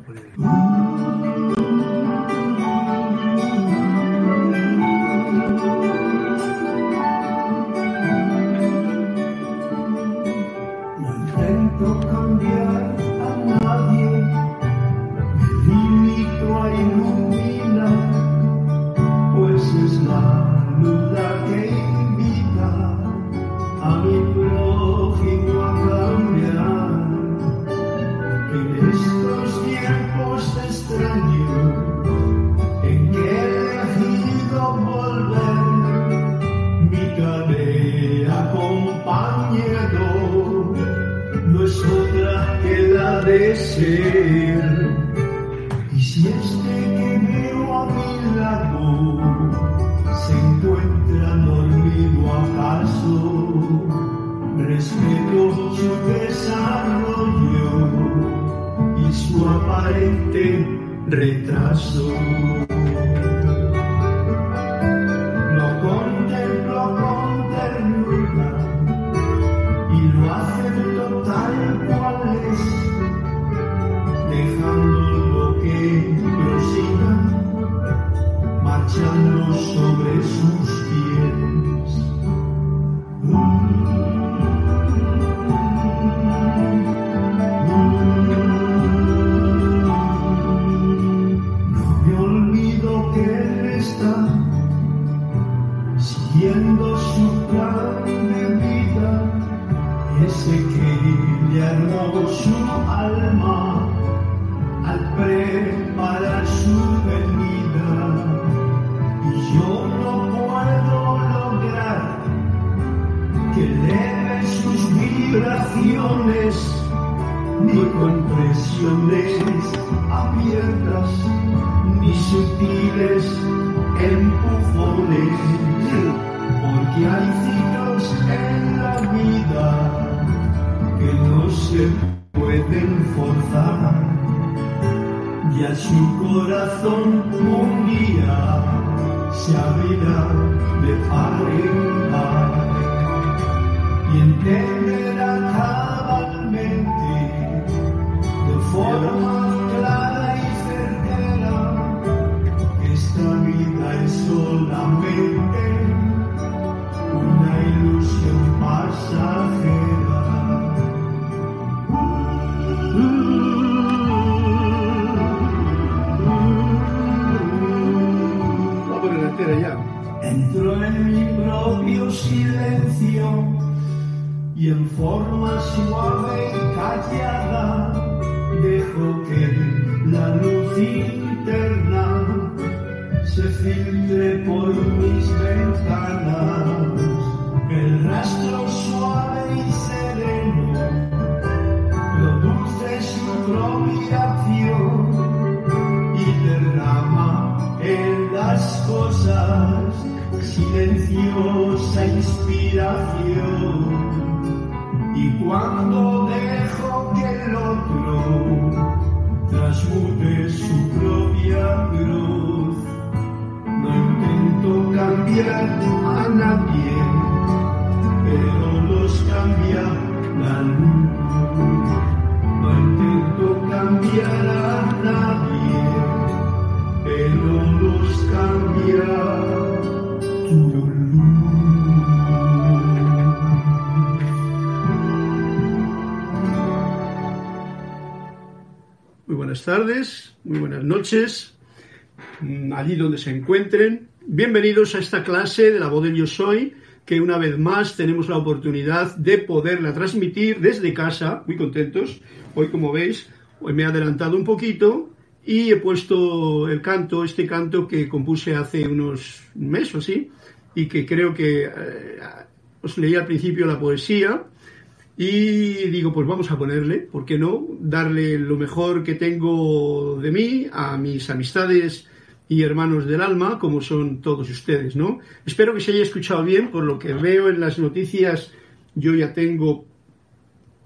poner. Sutiles empujones, porque hay ciclos en la vida que no se pueden forzar, y a su corazón un día se abrirá de par en par. Y entenderá cabalmente de forma Entro en mi propio silencio y en forma suave y callada dejo que la luz interna se filtre por mis ventanas. El rastro suave y sereno produce su propia y derrama en las cosas silenciosa inspiración. Y cuando dejo que el otro transmute cambiar a nadie, pero los cambia la luz. No intento cambiar a nadie, pero los cambia tu luz. Muy buenas tardes, muy buenas noches, mm, allí donde se encuentren. Bienvenidos a esta clase de la voz del Yo Soy, que una vez más tenemos la oportunidad de poderla transmitir desde casa, muy contentos. Hoy, como veis, hoy me he adelantado un poquito y he puesto el canto, este canto que compuse hace unos meses o así, y que creo que eh, os leí al principio la poesía, y digo, pues vamos a ponerle, ¿por qué no? Darle lo mejor que tengo de mí a mis amistades y hermanos del alma, como son todos ustedes, ¿no? Espero que se haya escuchado bien, por lo que veo en las noticias, yo ya tengo...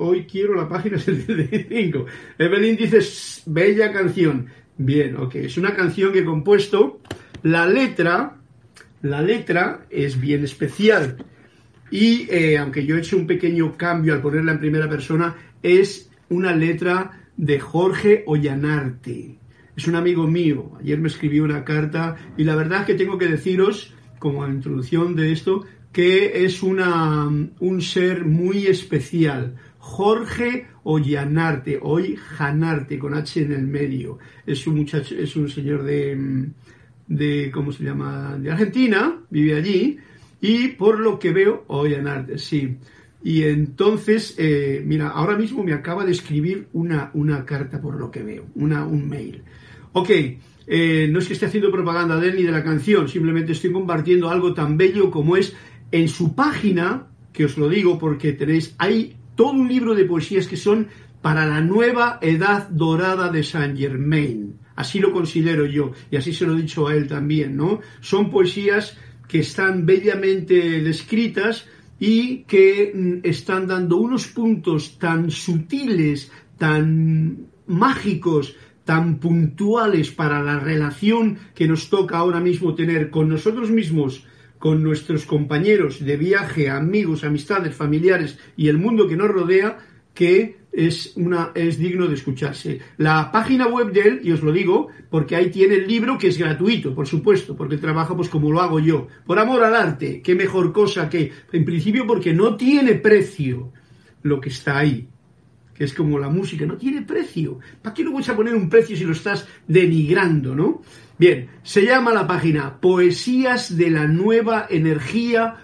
Hoy quiero la página 75. Evelyn dice, bella canción. Bien, ok. Es una canción que he compuesto. La letra, la letra es bien especial. Y eh, aunque yo he hecho un pequeño cambio al ponerla en primera persona, es una letra de Jorge Ollanarte. Es un amigo mío. Ayer me escribió una carta y la verdad es que tengo que deciros, como introducción de esto, que es un ser muy especial. Jorge Ollanarte, hoy Janarte, con H en el medio. Es un muchacho, es un señor de, de, ¿cómo se llama? De Argentina, vive allí, y por lo que veo, Ollanarte, sí. Y entonces, eh, mira, ahora mismo me acaba de escribir una, una carta por lo que veo, una, un mail. Ok, eh, no es que esté haciendo propaganda de él ni de la canción, simplemente estoy compartiendo algo tan bello como es en su página, que os lo digo porque tenéis, hay todo un libro de poesías que son para la nueva edad dorada de Saint Germain. Así lo considero yo, y así se lo he dicho a él también, ¿no? Son poesías que están bellamente descritas y que mm, están dando unos puntos tan sutiles, tan mágicos, tan puntuales para la relación que nos toca ahora mismo tener con nosotros mismos, con nuestros compañeros de viaje, amigos, amistades, familiares y el mundo que nos rodea, que es, una, es digno de escucharse. La página web de él, y os lo digo, porque ahí tiene el libro que es gratuito, por supuesto, porque trabaja pues como lo hago yo. Por amor al arte, qué mejor cosa que, en principio porque no tiene precio lo que está ahí que es como la música, no tiene precio. ¿Para qué lo vas a poner un precio si lo estás denigrando, no? Bien, se llama la página Poesías de la Nueva Energía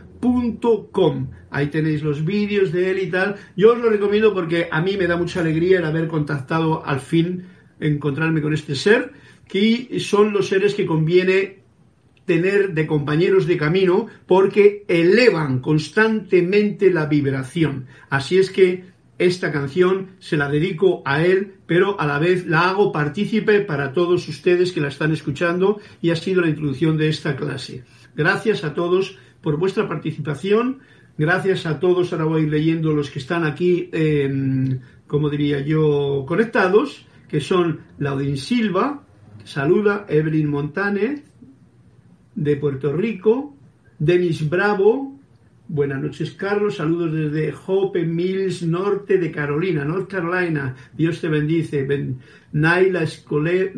Ahí tenéis los vídeos de él y tal. Yo os lo recomiendo porque a mí me da mucha alegría el haber contactado al fin, encontrarme con este ser, que son los seres que conviene tener de compañeros de camino porque elevan constantemente la vibración. Así es que esta canción se la dedico a él, pero a la vez la hago partícipe para todos ustedes que la están escuchando y ha sido la introducción de esta clase. Gracias a todos por vuestra participación. Gracias a todos. Ahora voy leyendo los que están aquí, eh, como diría yo, conectados, que son Laudin Silva, saluda, Evelyn Montane, de Puerto Rico, Denis Bravo, Buenas noches, Carlos. Saludos desde Hope Mills, norte de Carolina, North Carolina. Dios te bendice. Naila, Escolero,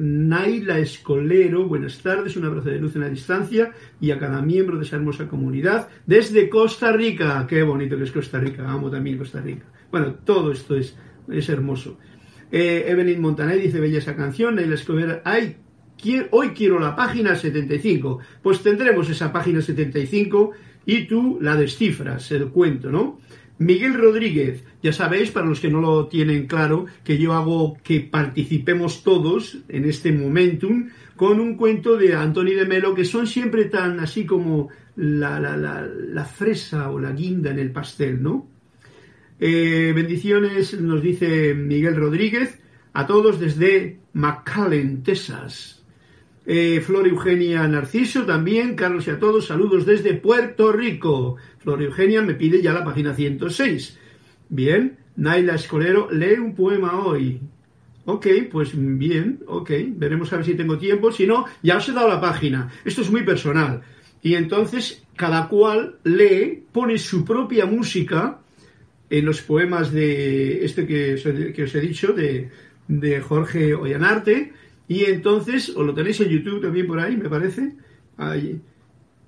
buenas tardes. Un abrazo de luz en la distancia y a cada miembro de esa hermosa comunidad desde Costa Rica. Qué bonito que es Costa Rica. Amo también Costa Rica. Bueno, todo esto es, es hermoso. Eh, Evelyn Montaner dice: Bella esa canción. Naila Escolero, ay, hoy quiero la página 75. Pues tendremos esa página 75 y tú la descifras, el cuento, ¿no? Miguel Rodríguez, ya sabéis, para los que no lo tienen claro, que yo hago que participemos todos en este momentum con un cuento de Antoni de Melo que son siempre tan así como la, la, la, fresa o la guinda en el pastel, ¿no? Eh, bendiciones, nos dice Miguel Rodríguez, a todos desde McAllen, Texas. Eh, Flor Eugenia Narciso también, Carlos y a todos, saludos desde Puerto Rico. Flor Eugenia me pide ya la página 106. Bien, Naila Escolero, lee un poema hoy. Ok, pues bien, ok, veremos a ver si tengo tiempo. Si no, ya os he dado la página. Esto es muy personal. Y entonces cada cual lee, pone su propia música en los poemas de este que os he, dicho, de, de Jorge Ollanarte y entonces, os lo tenéis en YouTube también por ahí, me parece.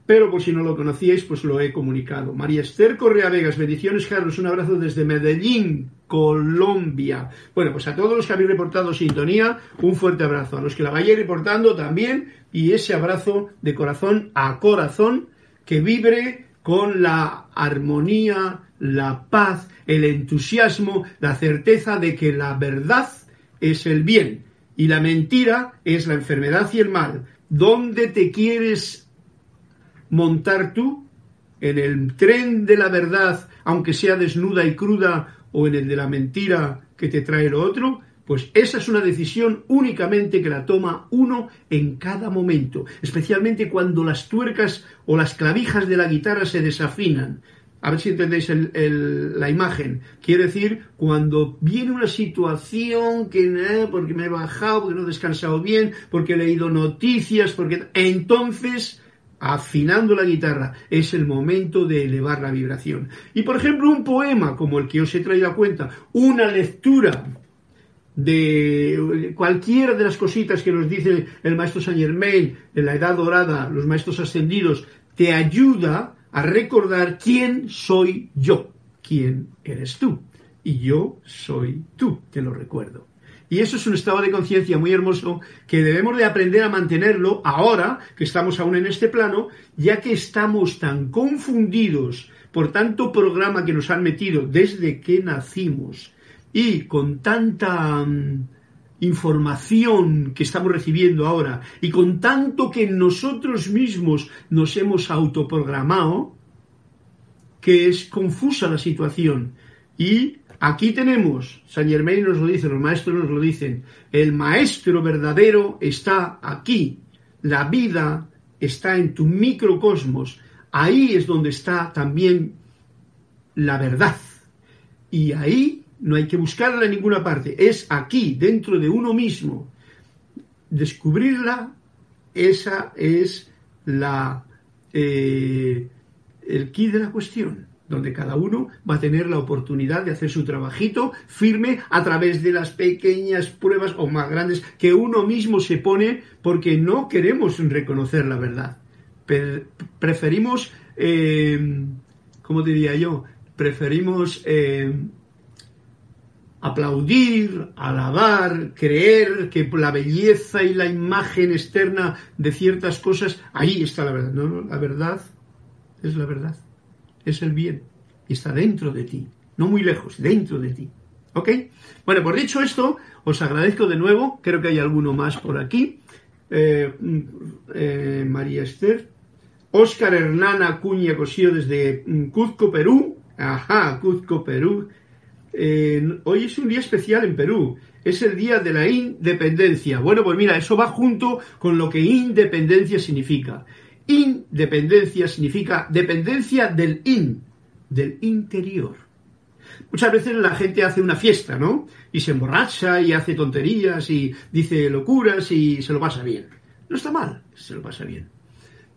Pero por si no lo conocíais, pues lo he comunicado. María Esther Correa Vegas, bendiciones, Carlos, un abrazo desde Medellín, Colombia. Bueno, pues a todos los que habéis reportado sintonía, un fuerte abrazo. A los que la vayáis reportando también, y ese abrazo de corazón a corazón que vibre con la armonía, la paz, el entusiasmo, la certeza de que la verdad es el bien y la mentira es la enfermedad y el mal. ¿Dónde te quieres montar tú? ¿En el tren de la verdad, aunque sea desnuda y cruda, o en el de la mentira que te trae lo otro? Pues esa es una decisión únicamente que la toma uno en cada momento, especialmente cuando las tuercas o las clavijas de la guitarra se desafinan a ver si entendéis la imagen. Quiere decir, cuando viene una situación que, eh, porque me he bajado, porque no he descansado bien, porque he leído noticias, porque... Entonces, afinando la guitarra, es el momento de elevar la vibración. Y por ejemplo, un poema como el que os he traído a cuenta, una lectura de cualquiera de las cositas que nos dice el maestro Saint Germain en la Edad Dorada, los maestros ascendidos, te ayuda a recordar quién soy yo, quién eres tú. Y yo soy tú, te lo recuerdo. Y eso es un estado de conciencia muy hermoso que debemos de aprender a mantenerlo ahora que estamos aún en este plano, ya que estamos tan confundidos por tanto programa que nos han metido desde que nacimos y con tanta mm, información que estamos recibiendo ahora y con tanto que nosotros mismos nos hemos autoprogramado, que es confusa la situación. Y aquí tenemos, San Germain nos lo dice, los maestros nos lo dicen, el maestro verdadero está aquí, la vida está en tu microcosmos, ahí es donde está también la verdad. Y ahí no hay que buscarla en ninguna parte, es aquí, dentro de uno mismo. Descubrirla, esa es la, eh, el key de la cuestión, donde cada uno va a tener la oportunidad de hacer su trabajito firme a través de las pequeñas pruebas o más grandes que uno mismo se pone porque no queremos reconocer la verdad. preferimos, eh, ¿cómo diría yo? Preferimos eh, aplaudir, alabar, creer que la belleza y la imagen externa de ciertas cosas, ahí está la verdad. No, la verdad es la verdad, es el bien y está dentro de ti, no muy lejos, dentro de ti. ¿Ok? Bueno, por dicho esto, os agradezco de nuevo, creo que hay alguno más por aquí. Eh, mm, eh, María Esther. Óscar Hernán Acuña Cosío desde mm, Cuzco, Perú. Ajá, Cuzco, Perú hoy es un día especial en Perú, es el día de la independencia. Bueno, pues mira, eso va junto con lo que independencia significa. Independencia significa dependencia del in, del interior. Muchas veces la gente hace una fiesta, ¿no? Y se emborracha y hace tonterías y dice locuras y se lo pasa bien. No está mal, se lo pasa bien.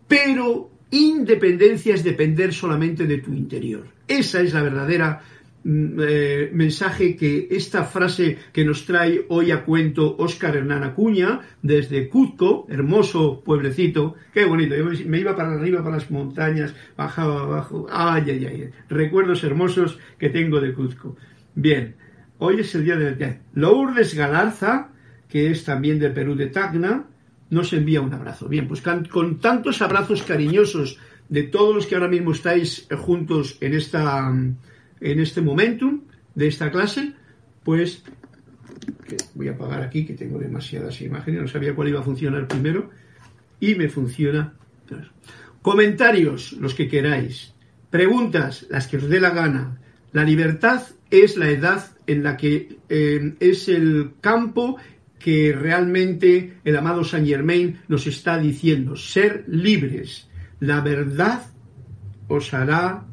Pero independencia es depender solamente de tu interior. Esa es la verdadera eh, mensaje que esta frase que nos trae hoy a cuento Óscar Hernán Acuña desde Cuzco, hermoso pueblecito, qué bonito, yo me iba para arriba, para las montañas, bajaba abajo, ay, ay, ay, recuerdos hermosos que tengo de Cuzco. Bien, hoy es el día de Lourdes Galarza, que es también del Perú de Tacna, nos envía un abrazo. Bien, pues con tantos abrazos cariñosos de todos los que ahora mismo estáis juntos en esta en este momentum de esta clase, pues voy a apagar aquí que tengo demasiadas imágenes, no sabía cuál iba a funcionar primero y me funciona. Comentarios, los que queráis. Preguntas, las que os dé la gana. La libertad es la edad en la que eh, es el campo que realmente el amado Saint Germain nos está diciendo, ser libres. La verdad os hará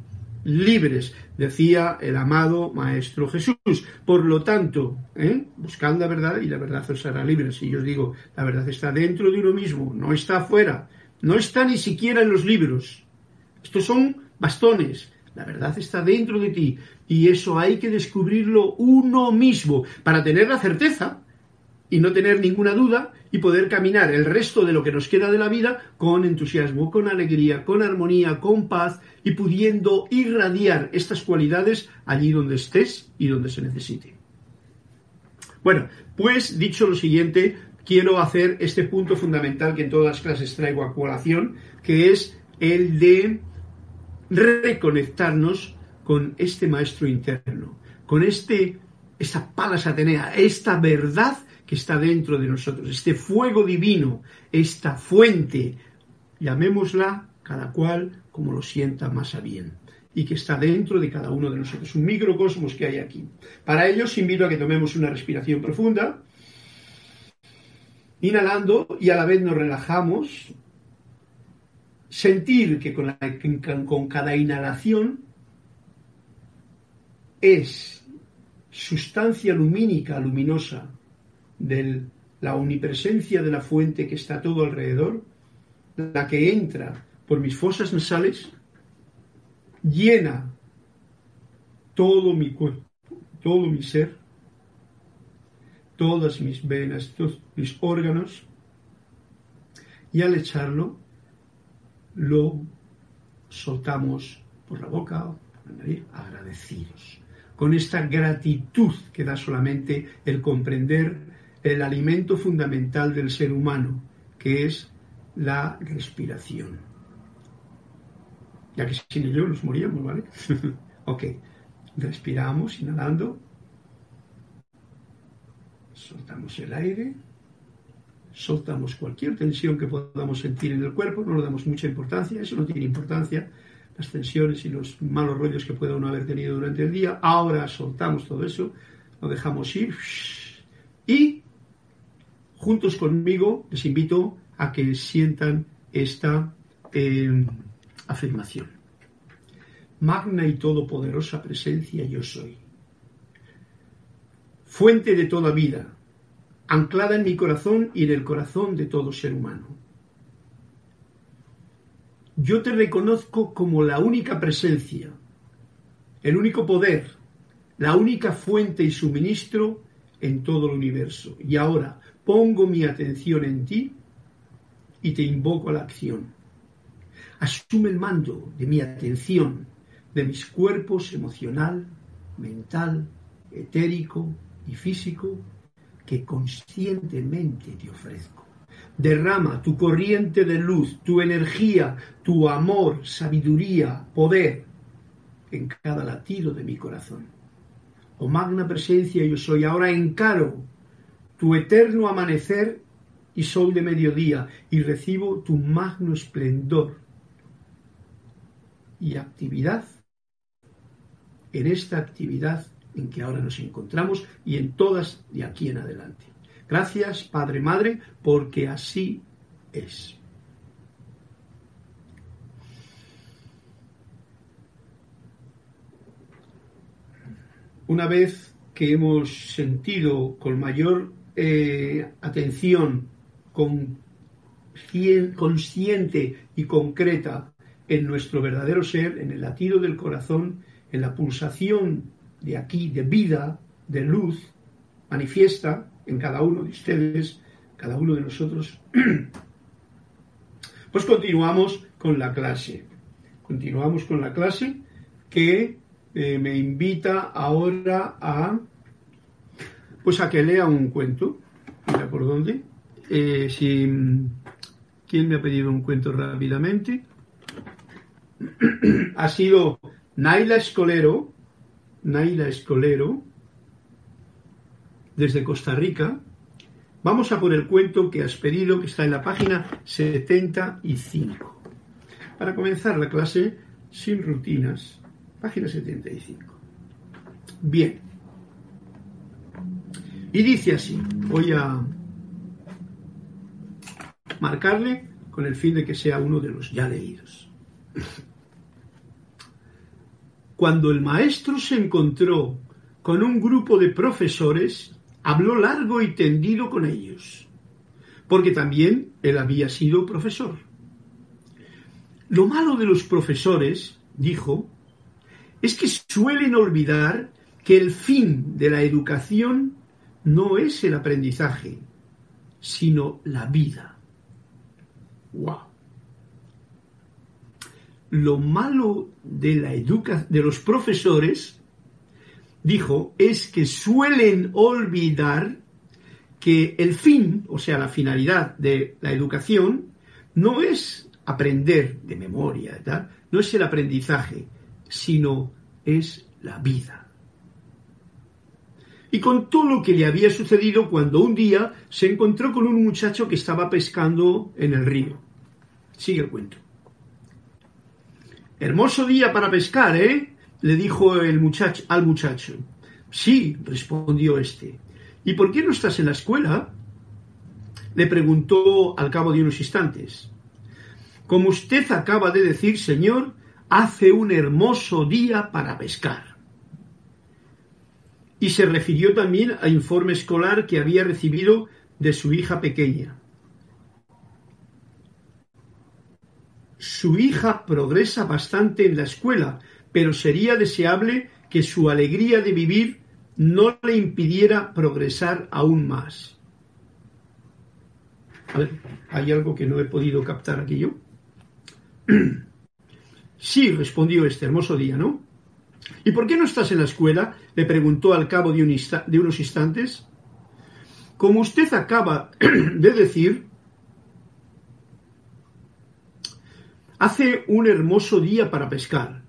libres decía el amado Maestro Jesús. Por lo tanto, ¿eh? buscad la verdad y la verdad os hará libre. Si yo os digo, la verdad está dentro de uno mismo, no está afuera, no está ni siquiera en los libros. Estos son bastones. La verdad está dentro de ti y eso hay que descubrirlo uno mismo para tener la certeza y no tener ninguna duda y poder caminar el resto de lo que nos queda de la vida con entusiasmo, con alegría, con armonía, con paz y pudiendo irradiar estas cualidades allí donde estés y donde se necesite. Bueno, pues dicho lo siguiente, quiero hacer este punto fundamental que en todas las clases traigo a colación, que es el de reconectarnos con este maestro interno, con este, esta palas Atenea, esta verdad que está dentro de nosotros, este fuego divino, esta fuente, llamémosla cada cual como lo sienta más a bien, y que está dentro de cada uno de nosotros, un microcosmos que hay aquí. Para ello os invito a que tomemos una respiración profunda, inhalando y a la vez nos relajamos, sentir que con, con cada inhalación es sustancia lumínica, luminosa, de la omnipresencia de la fuente que está todo alrededor, la que entra por mis fosas nasales, llena todo mi cuerpo, todo mi ser, todas mis venas, todos mis órganos, y al echarlo lo soltamos por la boca por agradecidos, con esta gratitud que da solamente el comprender el alimento fundamental del ser humano, que es la respiración. Ya que sin ello nos moríamos, ¿vale? ok, respiramos inhalando, soltamos el aire, soltamos cualquier tensión que podamos sentir en el cuerpo, no le damos mucha importancia, eso no tiene importancia, las tensiones y los malos rollos que pueda uno haber tenido durante el día, ahora soltamos todo eso, lo dejamos ir y juntos conmigo les invito a que sientan esta eh, afirmación. Magna y todopoderosa presencia yo soy. Fuente de toda vida, anclada en mi corazón y en el corazón de todo ser humano. Yo te reconozco como la única presencia, el único poder, la única fuente y suministro en todo el universo. Y ahora pongo mi atención en ti y te invoco a la acción. Asume el mando de mi atención, de mis cuerpos emocional, mental, etérico y físico que conscientemente te ofrezco. Derrama tu corriente de luz, tu energía, tu amor, sabiduría, poder en cada latido de mi corazón. Oh magna presencia, yo soy ahora encaro tu eterno amanecer y sol de mediodía y recibo tu magno esplendor y actividad en esta actividad en que ahora nos encontramos y en todas de aquí en adelante. Gracias, Padre, Madre, porque así es. Una vez que hemos sentido con mayor eh, atención, con, consciente y concreta en nuestro verdadero ser, en el latido del corazón, en la pulsación de aquí, de vida, de luz, manifiesta en cada uno de ustedes, cada uno de nosotros. Pues continuamos con la clase. Continuamos con la clase que eh, me invita ahora a pues a que lea un cuento. Mira por dónde. Eh, si, ¿Quién me ha pedido un cuento rápidamente? ha sido Naila Escolero, Naila Escolero, desde Costa Rica. Vamos a por el cuento que has pedido, que está en la página 75. Para comenzar la clase sin rutinas, página 75. Bien. Y dice así, voy a marcarle con el fin de que sea uno de los ya leídos. Cuando el maestro se encontró con un grupo de profesores, habló largo y tendido con ellos, porque también él había sido profesor. Lo malo de los profesores, dijo, es que suelen olvidar que el fin de la educación no es el aprendizaje, sino la vida. ¡Wow! lo malo de la educación de los profesores, dijo, es que suelen olvidar que el fin, o sea, la finalidad de la educación, no es aprender de memoria, no es el aprendizaje, sino es la vida. Y con todo lo que le había sucedido cuando un día se encontró con un muchacho que estaba pescando en el río. Sigue el cuento. Hermoso día para pescar, ¿eh? le dijo el muchacho, al muchacho. Sí, respondió éste. ¿Y por qué no estás en la escuela? le preguntó al cabo de unos instantes. Como usted acaba de decir, señor, hace un hermoso día para pescar. Y se refirió también al informe escolar que había recibido de su hija pequeña. Su hija progresa bastante en la escuela, pero sería deseable que su alegría de vivir no le impidiera progresar aún más. A ver, hay algo que no he podido captar aquí yo. Sí, respondió este hermoso día, ¿no? ¿Y por qué no estás en la escuela? Le preguntó al cabo de, de unos instantes. Como usted acaba de decir, hace un hermoso día para pescar.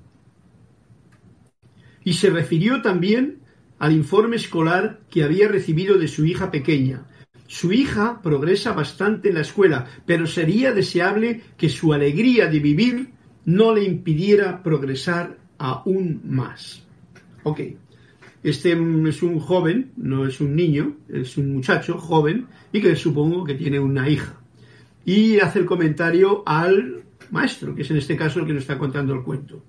Y se refirió también al informe escolar que había recibido de su hija pequeña. Su hija progresa bastante en la escuela, pero sería deseable que su alegría de vivir no le impidiera progresar aún más. Ok, este es un joven, no es un niño, es un muchacho joven y que supongo que tiene una hija. Y hace el comentario al maestro, que es en este caso el que nos está contando el cuento.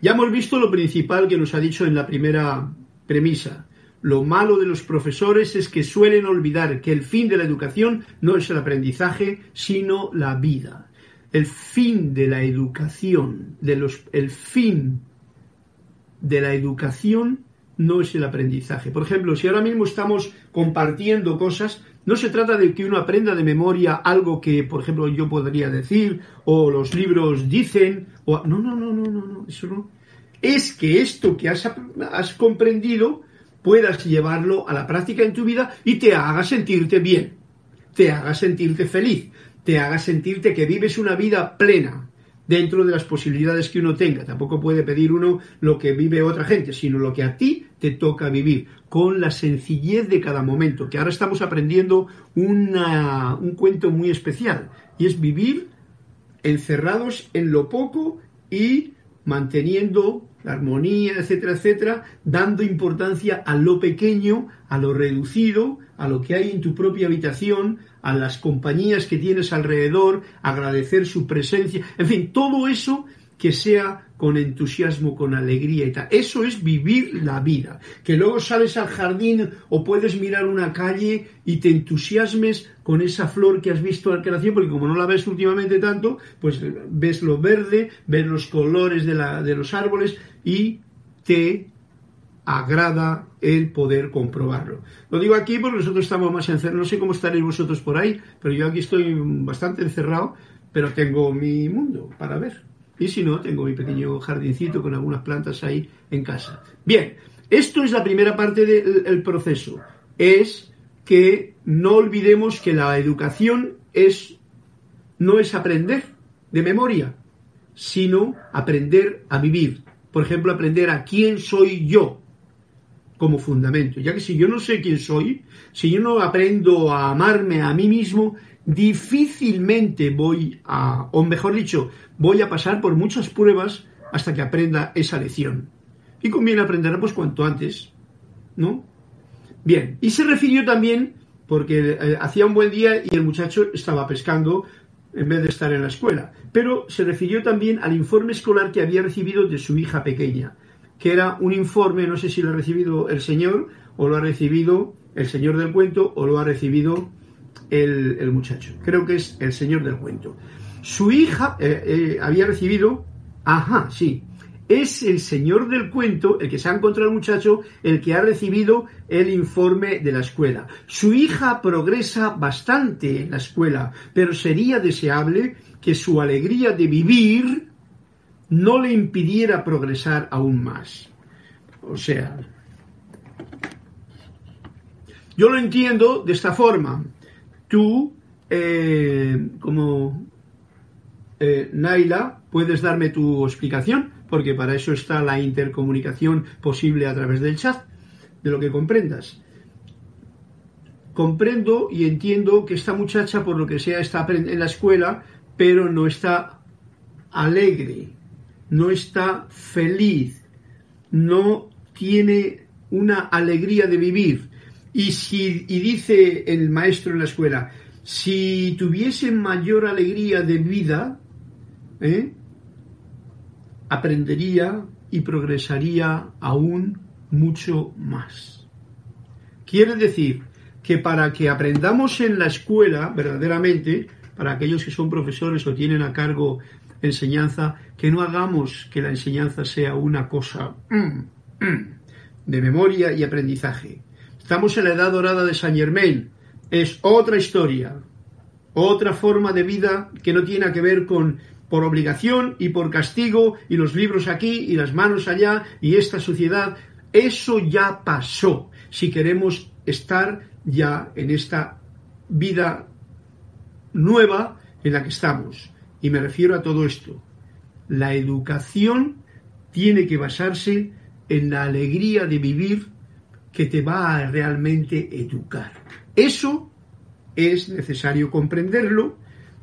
Ya hemos visto lo principal que nos ha dicho en la primera premisa. Lo malo de los profesores es que suelen olvidar que el fin de la educación no es el aprendizaje, sino la vida el fin de la educación, el fin de la educación no es el aprendizaje. Por ejemplo, si ahora mismo estamos compartiendo cosas, no se trata de que uno aprenda de memoria algo que, por ejemplo, yo podría decir, o los libros dicen, o... No, no, no, no, no, no, eso no. Es que esto que has, has comprendido puedas llevarlo a la práctica en tu vida y te haga sentirte bien, te haga sentirte feliz, te haga sentirte que vives una vida plena dentro de las posibilidades que uno tenga. Tampoco puede pedir uno lo que vive otra gente, sino lo que a ti te toca vivir, con la sencillez de cada momento, que ahora estamos aprendiendo un cuento muy especial, y es vivir encerrados en lo poco y manteniendo la armonía, etcétera, etcétera, dando importancia a lo pequeño, a lo reducido, a lo que hay en tu propia habitación, a las compañías que tienes alrededor, agradecer su presencia, en fin, todo eso que sea con entusiasmo, con alegría y tal. Eso es vivir la vida. Que luego sales al jardín o puedes mirar una calle y te entusiasmes con esa flor que has visto al creación, porque como no la ves últimamente tanto, pues ves lo verde, ves los colores de, de los árboles y te agrada el poder comprobarlo. Lo digo aquí porque nosotros estamos más encerrados, no sé cómo estaréis vosotros por ahí, pero yo aquí estoy bastante encerrado, pero tengo mi mundo para ver. Y si no, tengo mi pequeño jardincito con algunas plantas ahí en casa. Bien, esto es la primera parte del proceso. Es que no olvidemos que la educación es, no es aprender de memoria, sino aprender a vivir. Por ejemplo, aprender a quién soy yo, como fundamento, ya que si yo no sé quién soy, si yo no aprendo a amarme a mí mismo, difícilmente voy a, o mejor dicho, voy a pasar por muchas pruebas hasta que aprenda esa lección. Y conviene aprenderla pues cuanto antes, ¿no? Bien, y se refirió también, porque eh, hacía un buen día y el muchacho estaba pescando en vez de estar en la escuela, pero se refirió también al informe escolar que había recibido de su hija pequeña que era un informe, no sé si lo ha recibido el señor o lo ha recibido el señor del cuento o lo ha recibido el, muchacho. Creo que es el señor del cuento. Su hija eh, eh, había recibido, ajá, sí, es el señor del cuento, el que se ha encontrado el muchacho, el que ha recibido el informe de la escuela. Su hija progresa bastante en la escuela, pero sería deseable que su alegría de vivir no le impidiera progresar aún más. O sea, yo lo entiendo de esta forma. Tú, eh, como eh, Naila, puedes darme tu explicación, porque para eso está la intercomunicación posible a través del chat, de lo que comprendas. Comprendo y entiendo que esta muchacha, por lo que sea, está en la escuela, pero no está alegre, no está feliz, no tiene una alegría de vivir. Y, si, y dice el maestro en la escuela, si tuviese mayor alegría de vida, ¿eh? aprendería y progresaría aún mucho más. Quiere decir que para que aprendamos en la escuela verdaderamente, para aquellos que son profesores o tienen a cargo enseñanza, que no hagamos que la enseñanza sea una cosa mm, mm, de memoria y aprendizaje. Estamos en la edad dorada de Saint Germain. Es otra historia, otra forma de vida que no tiene que ver con por obligación y por castigo y los libros aquí y las manos allá y esta sociedad. Eso ya pasó. Si queremos estar ya en esta vida nueva en la que estamos. Y me refiero a todo esto. La educación tiene que basarse en la alegría de vivir que te va a realmente educar. Eso es necesario comprenderlo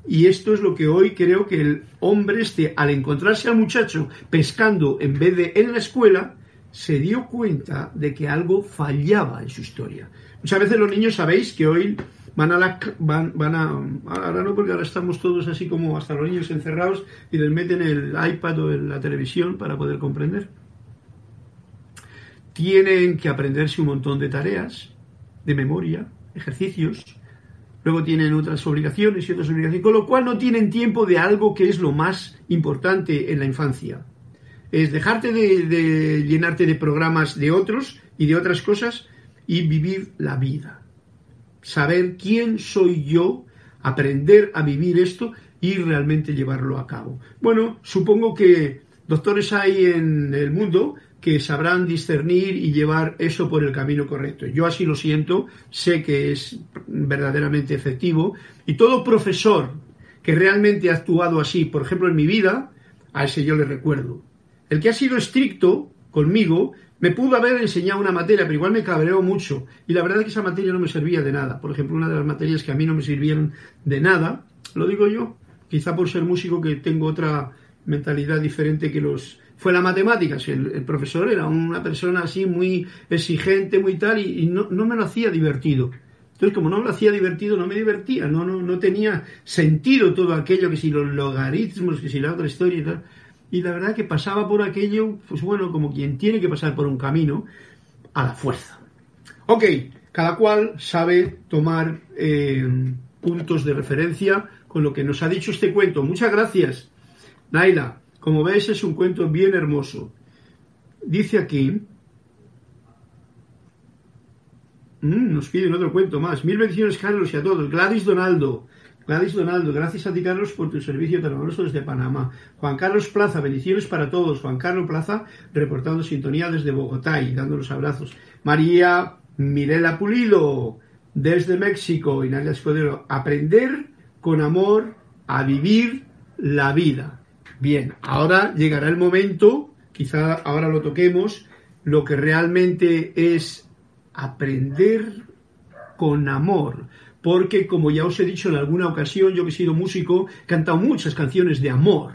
y esto es lo que hoy creo que el hombre este, al encontrarse al muchacho pescando en vez de en la escuela, se dio cuenta de que algo fallaba en su historia. Muchas veces los niños sabéis que hoy van a la, van, van a, ahora no porque ahora estamos todos así como hasta los niños encerrados y les meten el iPad o la televisión para poder comprender. Tienen que aprenderse un montón de tareas de memoria, ejercicios, luego tienen otras obligaciones y otras obligaciones, con lo cual no tienen tiempo de algo que es lo más importante en la infancia. Es dejarte de, llenarte de programas de otros y de otras cosas y vivir la vida. Saber quién soy yo, aprender a vivir esto y realmente llevarlo a cabo. Bueno, supongo que doctores hay en el mundo que sabrán discernir y llevar eso por el camino correcto. Yo así lo siento, sé que es verdaderamente efectivo y todo profesor que realmente ha actuado así, por ejemplo en mi vida, a ese yo le recuerdo. El que ha sido estricto conmigo me pudo haber enseñado una materia, pero igual me cabreó mucho. Y la verdad es que esa materia no me servía de nada. Por ejemplo, una de las materias que a mí no me sirvieron de nada, lo digo yo, quizá por ser músico que tengo otra mentalidad diferente que los fue la matemática. El, el profesor era una persona así muy exigente, muy tal, y, no, me lo hacía divertido. Entonces, como no me lo hacía divertido, no me divertía, no, no, no tenía sentido todo aquello, que si los logaritmos, que si la otra historia y tal. Y la verdad que pasaba por aquello, pues bueno, como quien tiene que pasar por un camino a la fuerza. Ok, cada cual sabe tomar eh, puntos de referencia con lo que nos ha dicho este cuento. Muchas gracias, Naila. Como ves, es un cuento bien hermoso. Dice aquí, mmm, nos piden otro cuento más. Mil bendiciones, Carlos, y a todos. Gladys Donaldo. Gladys Donaldo, gracias a ti, Carlos, por tu servicio tan amoroso desde Panamá. Juan Carlos Plaza, bendiciones para todos. Juan Carlos Plaza, reportando sintonía desde Bogotá y dando los abrazos. María Mirela Pulido, desde México. Y Nadia Escudero, aprender con amor a vivir la vida. Bien, ahora llegará el momento, quizá ahora lo toquemos, lo que realmente es aprender con amor. Porque, como ya os he dicho en alguna ocasión, yo que he sido músico, he cantado muchas canciones de amor.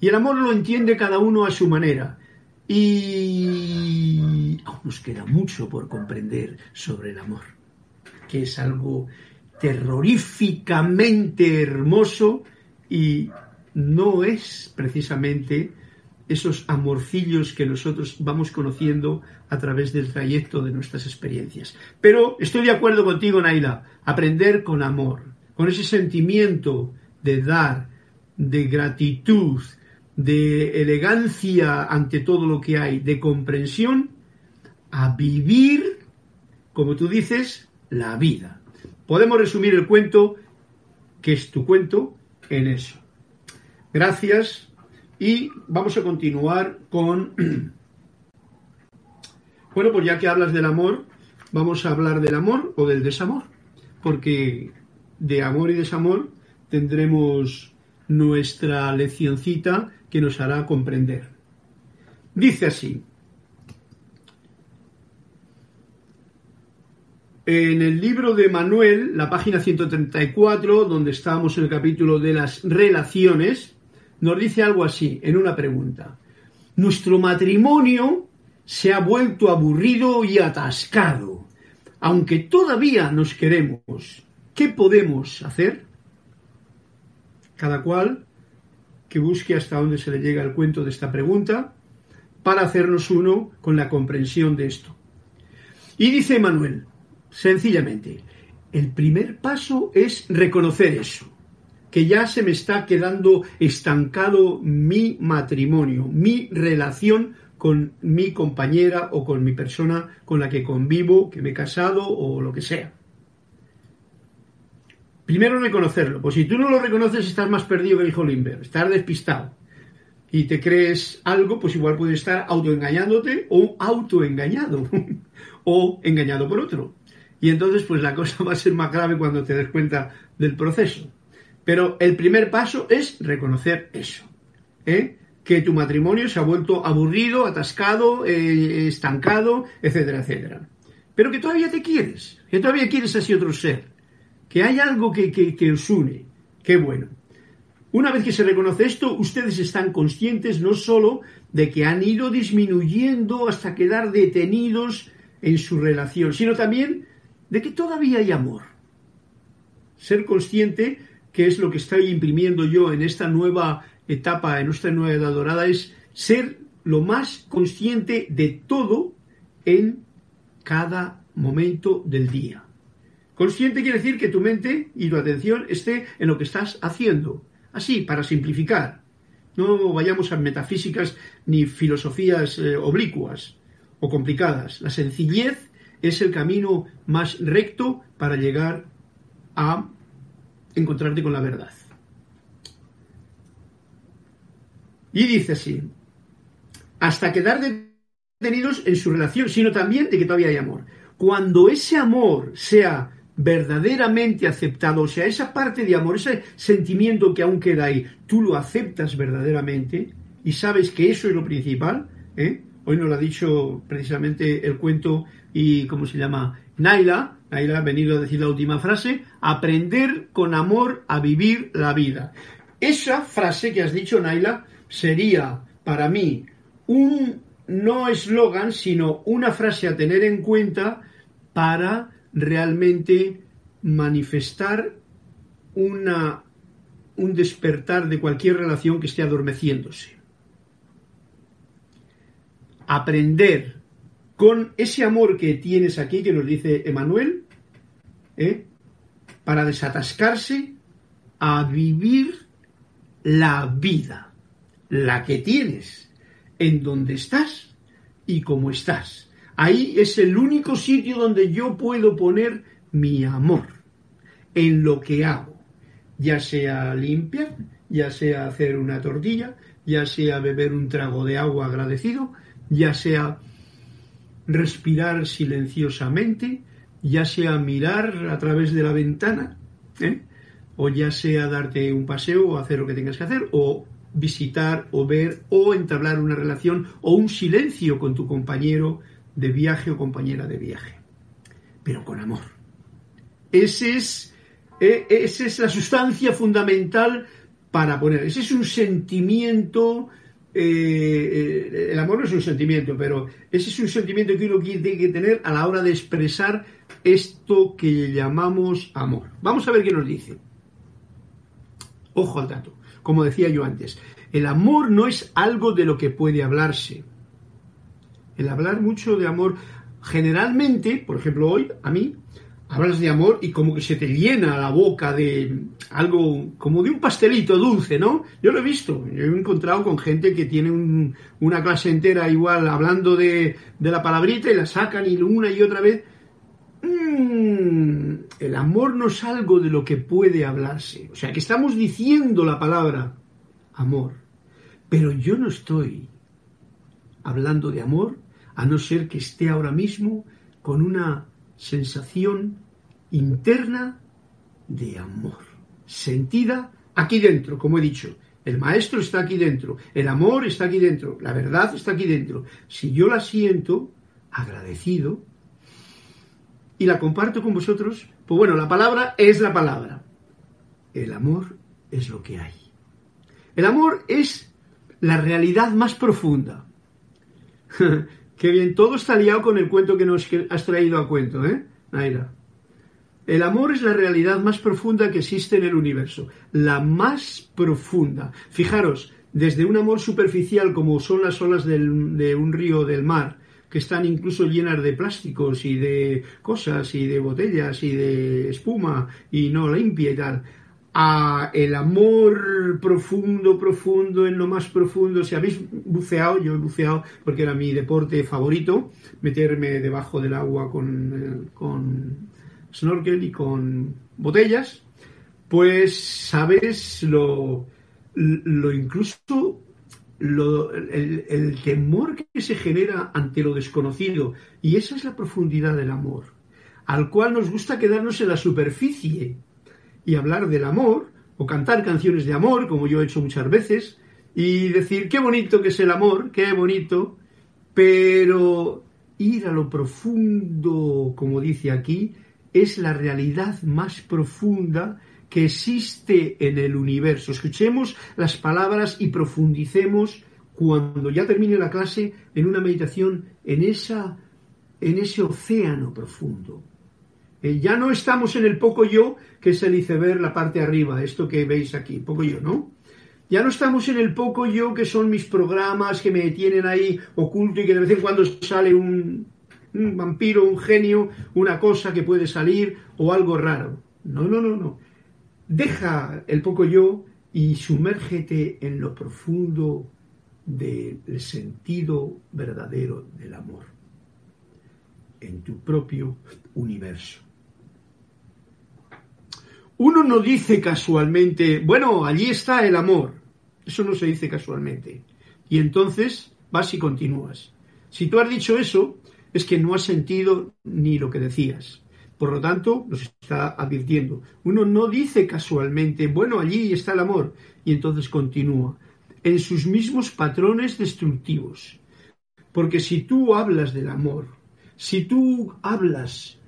Y el amor lo entiende cada uno a su manera. Y aún nos queda mucho por comprender sobre el amor, que es algo terroríficamente hermoso y no es precisamente esos amorcillos que nosotros vamos conociendo a través del trayecto de nuestras experiencias. Pero estoy de acuerdo contigo, Naila, aprender con amor, con ese sentimiento de dar, de gratitud, de elegancia ante todo lo que hay, de comprensión, a vivir, como tú dices, la vida. Podemos resumir el cuento, que es tu cuento, en eso. Gracias y vamos a continuar con... Bueno, pues ya que hablas del amor, vamos a hablar del amor o del desamor, porque de amor y desamor tendremos nuestra leccioncita que nos hará comprender. Dice así, en el libro de Manuel, la página 134, donde estamos en el capítulo de las relaciones, nos dice algo así, en una pregunta. Nuestro matrimonio se ha vuelto aburrido y atascado. Aunque todavía nos queremos, ¿qué podemos hacer? Cada cual que busque hasta dónde se le llega el cuento de esta pregunta para hacernos uno con la comprensión de esto. Y dice Manuel, sencillamente, el primer paso es reconocer eso que ya se me está quedando estancado mi matrimonio, mi relación con mi compañera o con mi persona con la que convivo, que me he casado o lo que sea. Primero reconocerlo, pues si tú no lo reconoces estás más perdido que el hijo Limber, estás despistado y te crees algo, pues igual puedes estar autoengañándote o autoengañado o engañado por otro. Y entonces pues la cosa va a ser más grave cuando te des cuenta del proceso. Pero el primer paso es reconocer eso. ¿eh? Que tu matrimonio se ha vuelto aburrido, atascado, eh, estancado, etcétera, etcétera. Pero que todavía te quieres, que todavía quieres así otro ser, que hay algo que, que, que os une. Qué bueno. Una vez que se reconoce esto, ustedes están conscientes no solo de que han ido disminuyendo hasta quedar detenidos en su relación, sino también de que todavía hay amor. Ser consciente que es lo que estoy imprimiendo yo en esta nueva etapa, en esta nueva edad dorada, es ser lo más consciente de todo en cada momento del día. Consciente quiere decir que tu mente y tu atención esté en lo que estás haciendo. Así, para simplificar. No vayamos a metafísicas ni filosofías eh, oblicuas o complicadas. La sencillez es el camino más recto para llegar a encontrarte con la verdad. Y dice así, hasta quedar detenidos en su relación, sino también de que todavía hay amor. Cuando ese amor sea verdaderamente aceptado, o sea, esa parte de amor, ese sentimiento que aún queda ahí, tú lo aceptas verdaderamente y sabes que eso es lo principal, ¿eh? hoy nos lo ha dicho precisamente el cuento y, ¿cómo se llama? Naila, Naila ha venido a decir la última frase, aprender con amor a vivir la vida. Esa frase que has dicho, Naila, sería para mí un no eslogan, sino una frase a tener en cuenta para realmente manifestar una, un despertar de cualquier relación que esté adormeciéndose. Aprender con ese amor que tienes aquí, que nos dice Emanuel, ¿eh? para desatascarse a vivir la vida, la que tienes, en donde estás y cómo estás. Ahí es el único sitio donde yo puedo poner mi amor en lo que hago, ya sea limpiar, ya sea hacer una tortilla, ya sea beber un trago de agua agradecido, ya sea respirar silenciosamente, ya sea mirar a través de la ventana, ¿eh? o ya sea darte un paseo o hacer lo que tengas que hacer, o visitar o ver o entablar una relación o un silencio con tu compañero de viaje o compañera de viaje, pero con amor. Ese es, eh, esa es la sustancia fundamental para poner. Ese es un sentimiento. Eh, eh, el amor no es un sentimiento, pero ese es un sentimiento que uno tiene que tener a la hora de expresar esto que llamamos amor. Vamos a ver qué nos dice. Ojo al dato. Como decía yo antes, el amor no es algo de lo que puede hablarse el hablar mucho de amor, generalmente, por ejemplo hoy, a mí, hablas de amor y como que se te llena la boca de algo, como de un pastelito dulce, ¿no? Yo lo he visto, yo he encontrado con gente que tiene una clase entera igual hablando de, la palabrita y la sacan y una y otra vez. Mm, el amor no es algo de lo que puede hablarse. O sea, que estamos diciendo la palabra amor. Pero yo no estoy hablando de amor a no ser que esté ahora mismo con una sensación interna de amor, sentida aquí dentro, como he dicho. El maestro está aquí dentro, el amor está aquí dentro, la verdad está aquí dentro. Si yo la siento, agradecido, y la comparto con vosotros, pues bueno, la palabra es la palabra. El amor es lo que hay. El amor es la realidad más profunda. Qué bien, todo está liado con el cuento que nos has traído a cuento, ¿eh, Naira? El amor es la realidad más profunda que existe en el universo, la más profunda. Fijaros, desde un amor superficial como son las olas de un río del mar, que están incluso llenas de plásticos y de cosas y de botellas y de espuma y no limpia y tal, a el amor profundo, profundo, en lo más profundo. Si habéis buceado, yo he buceado porque era mi deporte favorito, meterme debajo del agua con, eh, con snorkel y con botellas, pues sabes lo, lo incluso lo, el, el, temor que se genera ante lo desconocido. Y esa es la profundidad del amor, al cual nos gusta quedarnos en la superficie y hablar del amor, o cantar canciones de amor, como yo he hecho muchas veces, y decir, qué bonito que es el amor, qué bonito, pero ir a lo profundo, como dice aquí, es la realidad más profunda que existe en el universo. Escuchemos las palabras y profundicemos cuando ya termine la clase en una meditación en, esa, en ese océano profundo. Eh, ya no estamos en el poco yo, que es el iceberg, la parte arriba, esto que veis aquí, poco yo, ¿no? Ya no estamos en el poco yo, que son mis programas que me tienen ahí oculto y que de vez en cuando sale un vampiro, un genio, una cosa que puede salir o algo raro. No, no, no, no. Deja el poco yo y sumérgete en lo profundo del sentido verdadero del amor, en tu propio universo. Uno no dice casualmente, bueno, allí está el amor. Eso no se dice casualmente. Y entonces vas y continúas. Si tú has dicho eso, es que no has sentido ni lo que decías. Por lo tanto, nos está advirtiendo. Uno no dice casualmente, bueno, allí está el amor, y entonces continúa, en sus mismos patrones destructivos. Porque si tú hablas del amor, si tú hablas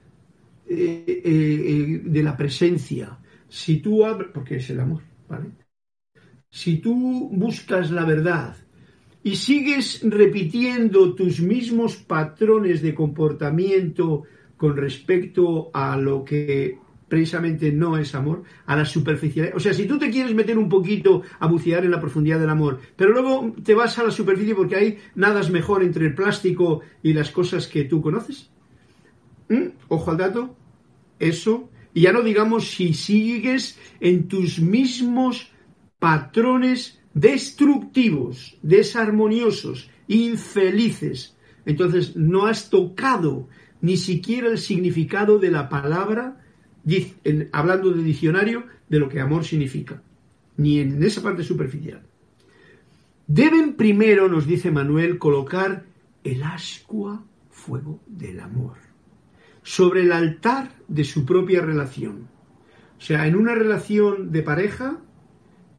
eh, eh, eh, de la presencia, si tú hablas, porque es el amor, ¿vale? Si tú buscas la verdad y sigues repitiendo tus mismos patrones de comportamiento con respecto a lo que precisamente no es amor, a la superficialidad. O sea, si tú te quieres meter un poquito a bucear en la profundidad del amor, pero luego te vas a la superficie porque hay nada es mejor entre el plástico y las cosas que tú conoces. Ojo al dato, eso y ya no digamos si sigues en tus mismos patrones destructivos, desarmoniosos, infelices. Entonces no has tocado ni siquiera el significado de la palabra, hablando de diccionario, de lo que amor significa, ni en esa parte superficial. Deben primero, nos dice Manuel, colocar el ascua fuego del amor sobre el altar de su propia relación. O sea, en una relación de pareja,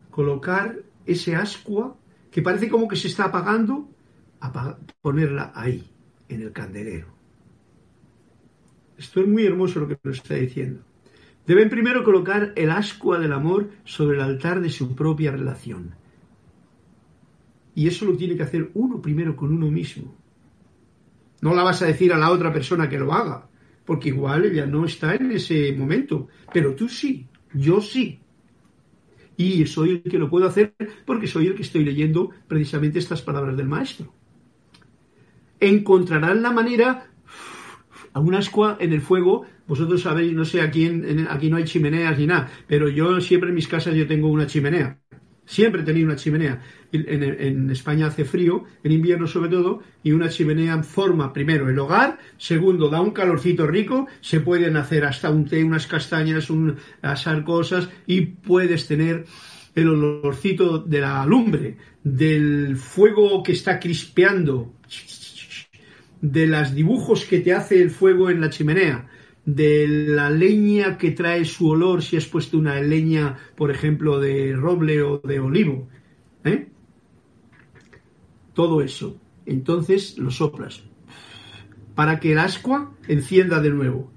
colocar ese ascua que parece como que se está apagando, ponerla ahí, en el candelero. Esto es muy hermoso lo que nos está diciendo. Deben primero colocar el ascua del amor sobre el altar de su propia relación. Y eso lo tiene que hacer uno primero con uno mismo. No la vas a decir a la otra persona que lo haga porque igual ella no está en ese momento, pero tú sí, yo sí. Y soy el que lo puedo hacer porque soy el que estoy leyendo precisamente estas palabras del maestro. Encontrarán la manera a un ascua en el fuego. Vosotros sabéis, no sé, aquí, en, aquí no hay chimeneas ni nada, pero yo siempre en mis casas yo tengo una chimenea. Siempre tenido una chimenea. En, España hace frío, en invierno sobre todo, y una chimenea forma primero el hogar, segundo da un calorcito rico, se pueden hacer hasta un té, unas castañas, un, asar cosas y puedes tener el olorcito de la lumbre, del fuego que está crispeando, de los dibujos que te hace el fuego en la chimenea, de la leña que trae su olor si has puesto una leña, por ejemplo, de roble o de olivo. ¿eh? Todo eso. Entonces lo soplas para que el ascua encienda de nuevo.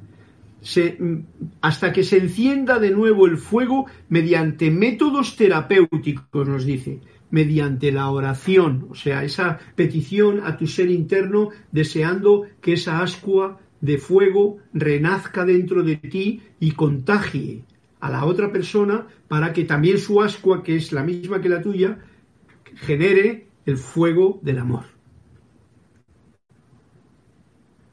hasta que se encienda de nuevo el fuego mediante métodos terapéuticos, nos dice, mediante la oración, o sea, esa petición a tu ser interno deseando que esa ascua de fuego renazca dentro de ti y contagie a la otra persona para que también su ascua, que es la misma que la tuya, genere el fuego del amor.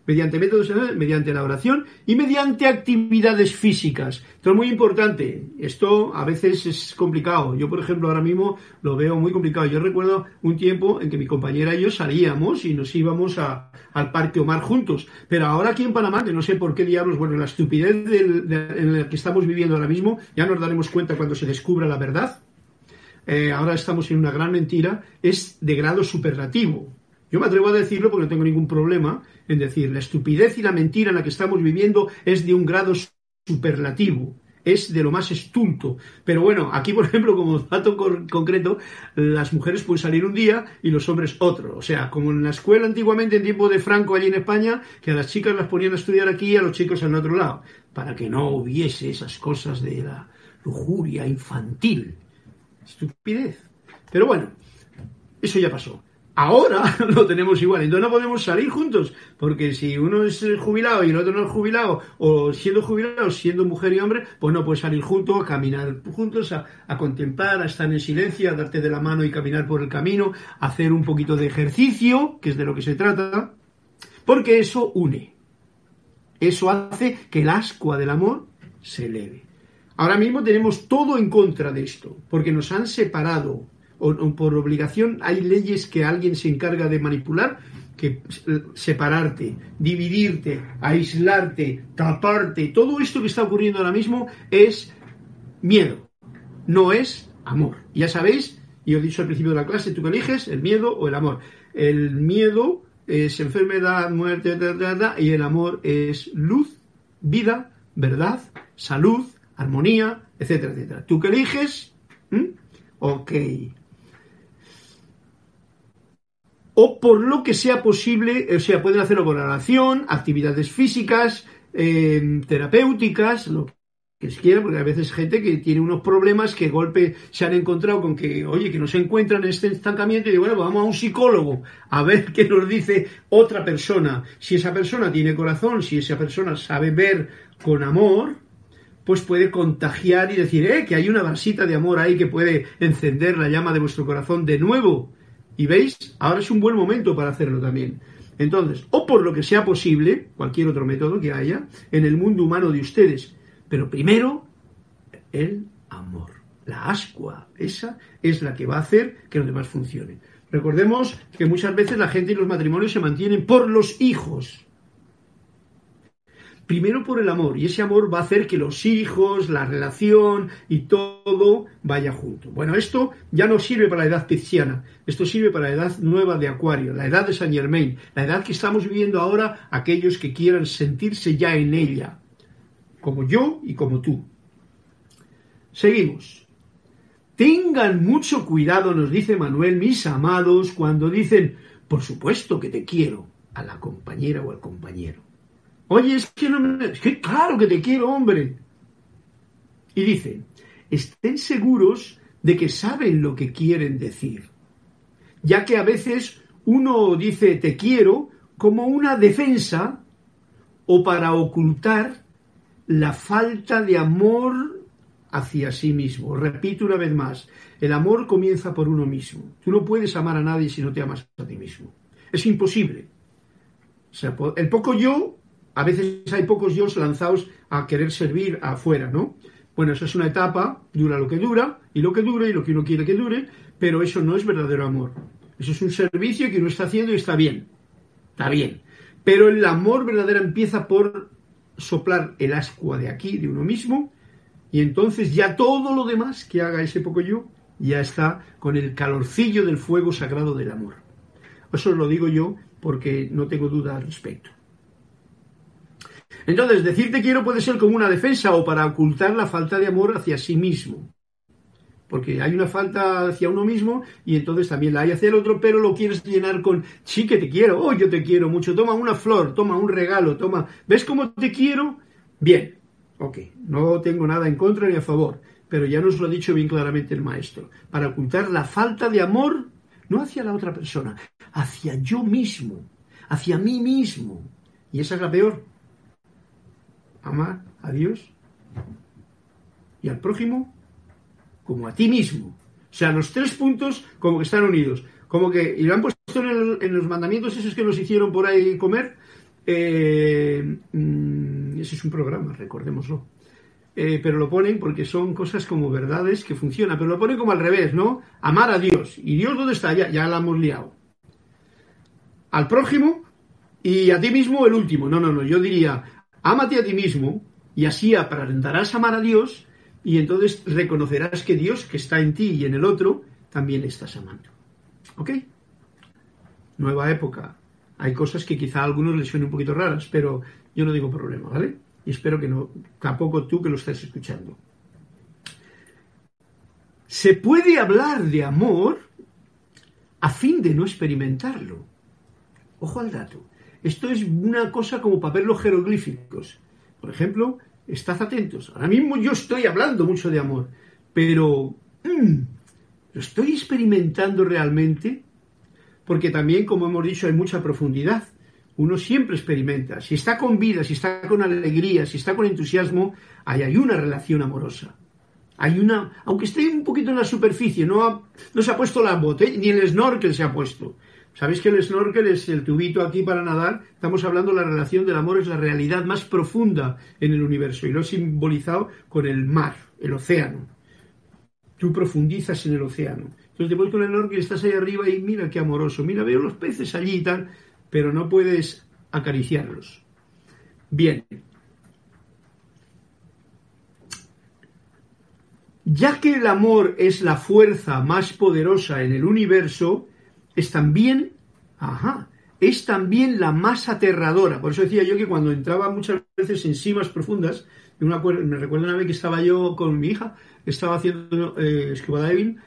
Mediante métodos, mediante la oración y mediante actividades físicas. Esto es muy importante. Esto a veces es complicado. Yo, por ejemplo, ahora mismo lo veo muy complicado. Yo recuerdo un tiempo en que mi compañera y yo salíamos y nos íbamos a, al Parque Omar juntos. Pero ahora aquí en Panamá, que no sé por qué diablos, bueno, la estupidez en la que estamos viviendo ahora mismo, ya nos daremos cuenta cuando se descubra la verdad. Eh, ahora estamos en una gran mentira, es de grado superlativo. Yo me atrevo a decirlo porque no tengo ningún problema en decir, la estupidez y la mentira en la que estamos viviendo es de un grado superlativo es de lo más estulto. Pero bueno, aquí, por ejemplo, como dato concreto, las mujeres pueden salir un día y los hombres otro. O sea, como en la escuela antiguamente, en tiempo de Franco allí en España, que a las chicas las ponían a estudiar aquí y a los chicos en otro lado, para que no hubiese esas cosas de la lujuria infantil. Estupidez. Pero bueno, eso ya pasó. Ahora lo tenemos igual, entonces no podemos salir juntos, porque si uno es jubilado y el otro no es jubilado, o siendo jubilado, siendo mujer y hombre, pues no puedes salir juntos, a caminar juntos, a, contemplar, a estar en silencio, a darte de la mano y caminar por el camino, a hacer un poquito de ejercicio, que es de lo que se trata, porque eso une. Eso hace que el ascua del amor se eleve. Ahora mismo tenemos todo en contra de esto, porque nos han separado o, por obligación hay leyes que alguien se encarga de manipular, que separarte, dividirte, aislarte, taparte, todo esto que está ocurriendo ahora mismo es miedo, no es amor. Ya sabéis, y os he dicho al principio de la clase, tú que eliges el miedo o el amor. El miedo es enfermedad, muerte, y el amor es luz, vida, verdad, salud, armonía, etcétera, etcétera. ¿Tú que eliges? ¿Mm? Ok o por lo que sea posible, o sea, pueden hacerlo con oración, actividades físicas, em, terapéuticas, lo que se quiera, porque a veces gente que tiene unos problemas que golpe se han encontrado con que, oye, que no se encuentran en este estancamiento y digo, bueno, pues vamos a un psicólogo a ver qué nos dice otra persona. Si esa persona tiene corazón, si esa persona sabe ver con amor, pues puede contagiar y decir, eh, que hay una vasita de amor ahí que puede encender la llama de vuestro corazón de nuevo. Y veis, ahora es un buen momento para hacerlo también. Entonces, o por lo que sea posible, cualquier otro método que haya, en el mundo humano de ustedes. Pero primero, el amor. La ascua, esa es la que va a hacer que los demás funcionen. Recordemos que muchas veces la gente y los matrimonios se mantienen por los hijos. Primero por el amor, y ese amor va a hacer que los hijos, la relación y todo vaya junto. Bueno, esto ya no sirve para la edad pisciana, esto sirve para la edad nueva de Acuario, la edad de San Germain, la edad que estamos viviendo ahora aquellos que quieran sentirse ya en ella, como yo y como tú. Seguimos. Tengan mucho cuidado, nos dice Manuel, mis amados, cuando dicen, por supuesto que te quiero, a la compañera o al compañero. Oye, es que no me... Claro que te quiero, hombre. Y dice, estén seguros de que saben lo que quieren decir, ya que a veces uno dice te quiero como una defensa o para ocultar la falta de amor hacia sí mismo. Repito una vez más, el amor comienza por uno mismo. Tú no puedes amar a nadie si no te amas a ti mismo. Es imposible. El poco yo a veces hay pocos yo lanzados a querer servir afuera, ¿no? Bueno, eso es una etapa, dura lo que dura, y lo que dure, y lo que uno quiere que dure, pero eso no es verdadero amor. Eso es un servicio que uno está haciendo y está bien. Está bien. Pero el amor verdadero empieza por soplar el ascua de aquí, de uno mismo, y entonces ya todo lo demás que haga ese poco yo ya está con el calorcillo del fuego sagrado del amor. Eso lo digo yo porque no tengo duda al respecto. Entonces, decirte quiero puede ser como una defensa o para ocultar la falta de amor hacia sí mismo. Porque hay una falta hacia uno mismo y entonces también la hay hacia el otro, pero lo quieres llenar con sí que te quiero, oh, yo te quiero mucho, toma una flor, toma un regalo, toma. ¿Ves cómo te quiero? Bien, ok, no tengo nada en contra ni a favor, pero ya nos lo ha dicho bien claramente el maestro. Para ocultar la falta de amor, no hacia la otra persona, hacia yo mismo, hacia mí mismo. Y esa es la peor amar a Dios y al prójimo como a ti mismo. O sea, los tres puntos como que están unidos. Como que, y lo han puesto en, los mandamientos esos que nos hicieron por ahí comer, Eh, mm, ese es un programa, recordémoslo. Eh, pero lo ponen porque son cosas como verdades que funcionan, pero lo ponen como al revés, ¿no? Amar a Dios. ¿Y Dios dónde está? Ya, ya la hemos liado. Al prójimo y a ti mismo el último. No, no, no. Yo diría, ámate a ti mismo y así aprenderás a amar a Dios y entonces reconocerás que Dios que está en ti y en el otro también le estás amando. ¿Ok? Nueva época. Hay cosas que quizá a algunos les suenen un poquito raras, pero yo no digo problema, ¿vale? Y espero que no, tampoco tú que lo estés escuchando. Se puede hablar de amor a fin de no experimentarlo. Ojo al dato. Esto es una cosa como para los jeroglíficos. Por ejemplo, estad atentos. Ahora mismo yo estoy hablando mucho de amor, pero mm, ¿lo estoy experimentando realmente? Porque también, como hemos dicho, hay mucha profundidad uno siempre experimenta. Si está con vida, si está con alegría, si está con entusiasmo, ahí hay una relación amorosa. Hay una, aunque esté un poquito en la superficie, no, no se ha puesto la botella, ni el snorkel se ha puesto. ¿Sabéis que el snorkel es el tubito aquí para nadar? Estamos hablando de la relación del amor, es la realidad más profunda en el universo y lo he simbolizado con el mar, el océano. Tú profundizas en el océano. Entonces te pones con el snorkel, estás ahí arriba y mira qué amoroso, mira, veo los peces allí y tal pero no puedes acariciarlos. Bien. Ya que el amor es la fuerza más poderosa en el universo, es también, ajá, es también la más aterradora. Por eso decía yo que cuando entraba muchas veces en simas profundas, me recuerdo una vez que estaba yo con mi hija, estaba haciendo eh, diving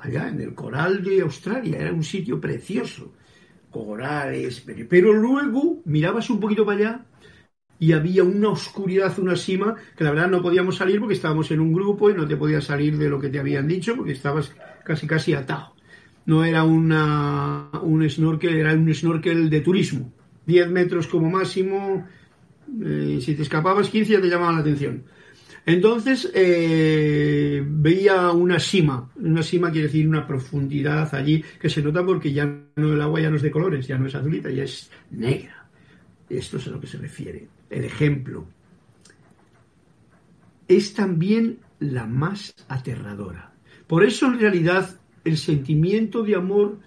allá en el coral de Australia, era un sitio precioso corales, pero luego mirabas un poquito para allá y había una oscuridad, una sima, que la verdad no podíamos salir porque estábamos en un grupo y no te podías salir de lo que te habían dicho porque estabas casi casi atado. No era una, un snorkel, era un snorkel de turismo. 10 metros como máximo, eh, si te escapabas 15 ya te llamaban la atención. Entonces eh, veía una sima, una sima quiere decir una profundidad allí que se nota porque ya no el agua ya no es de colores, ya no es azulita, ya es negra. Esto es a lo que se refiere. El ejemplo es también la más aterradora. Por eso en realidad el sentimiento de amor,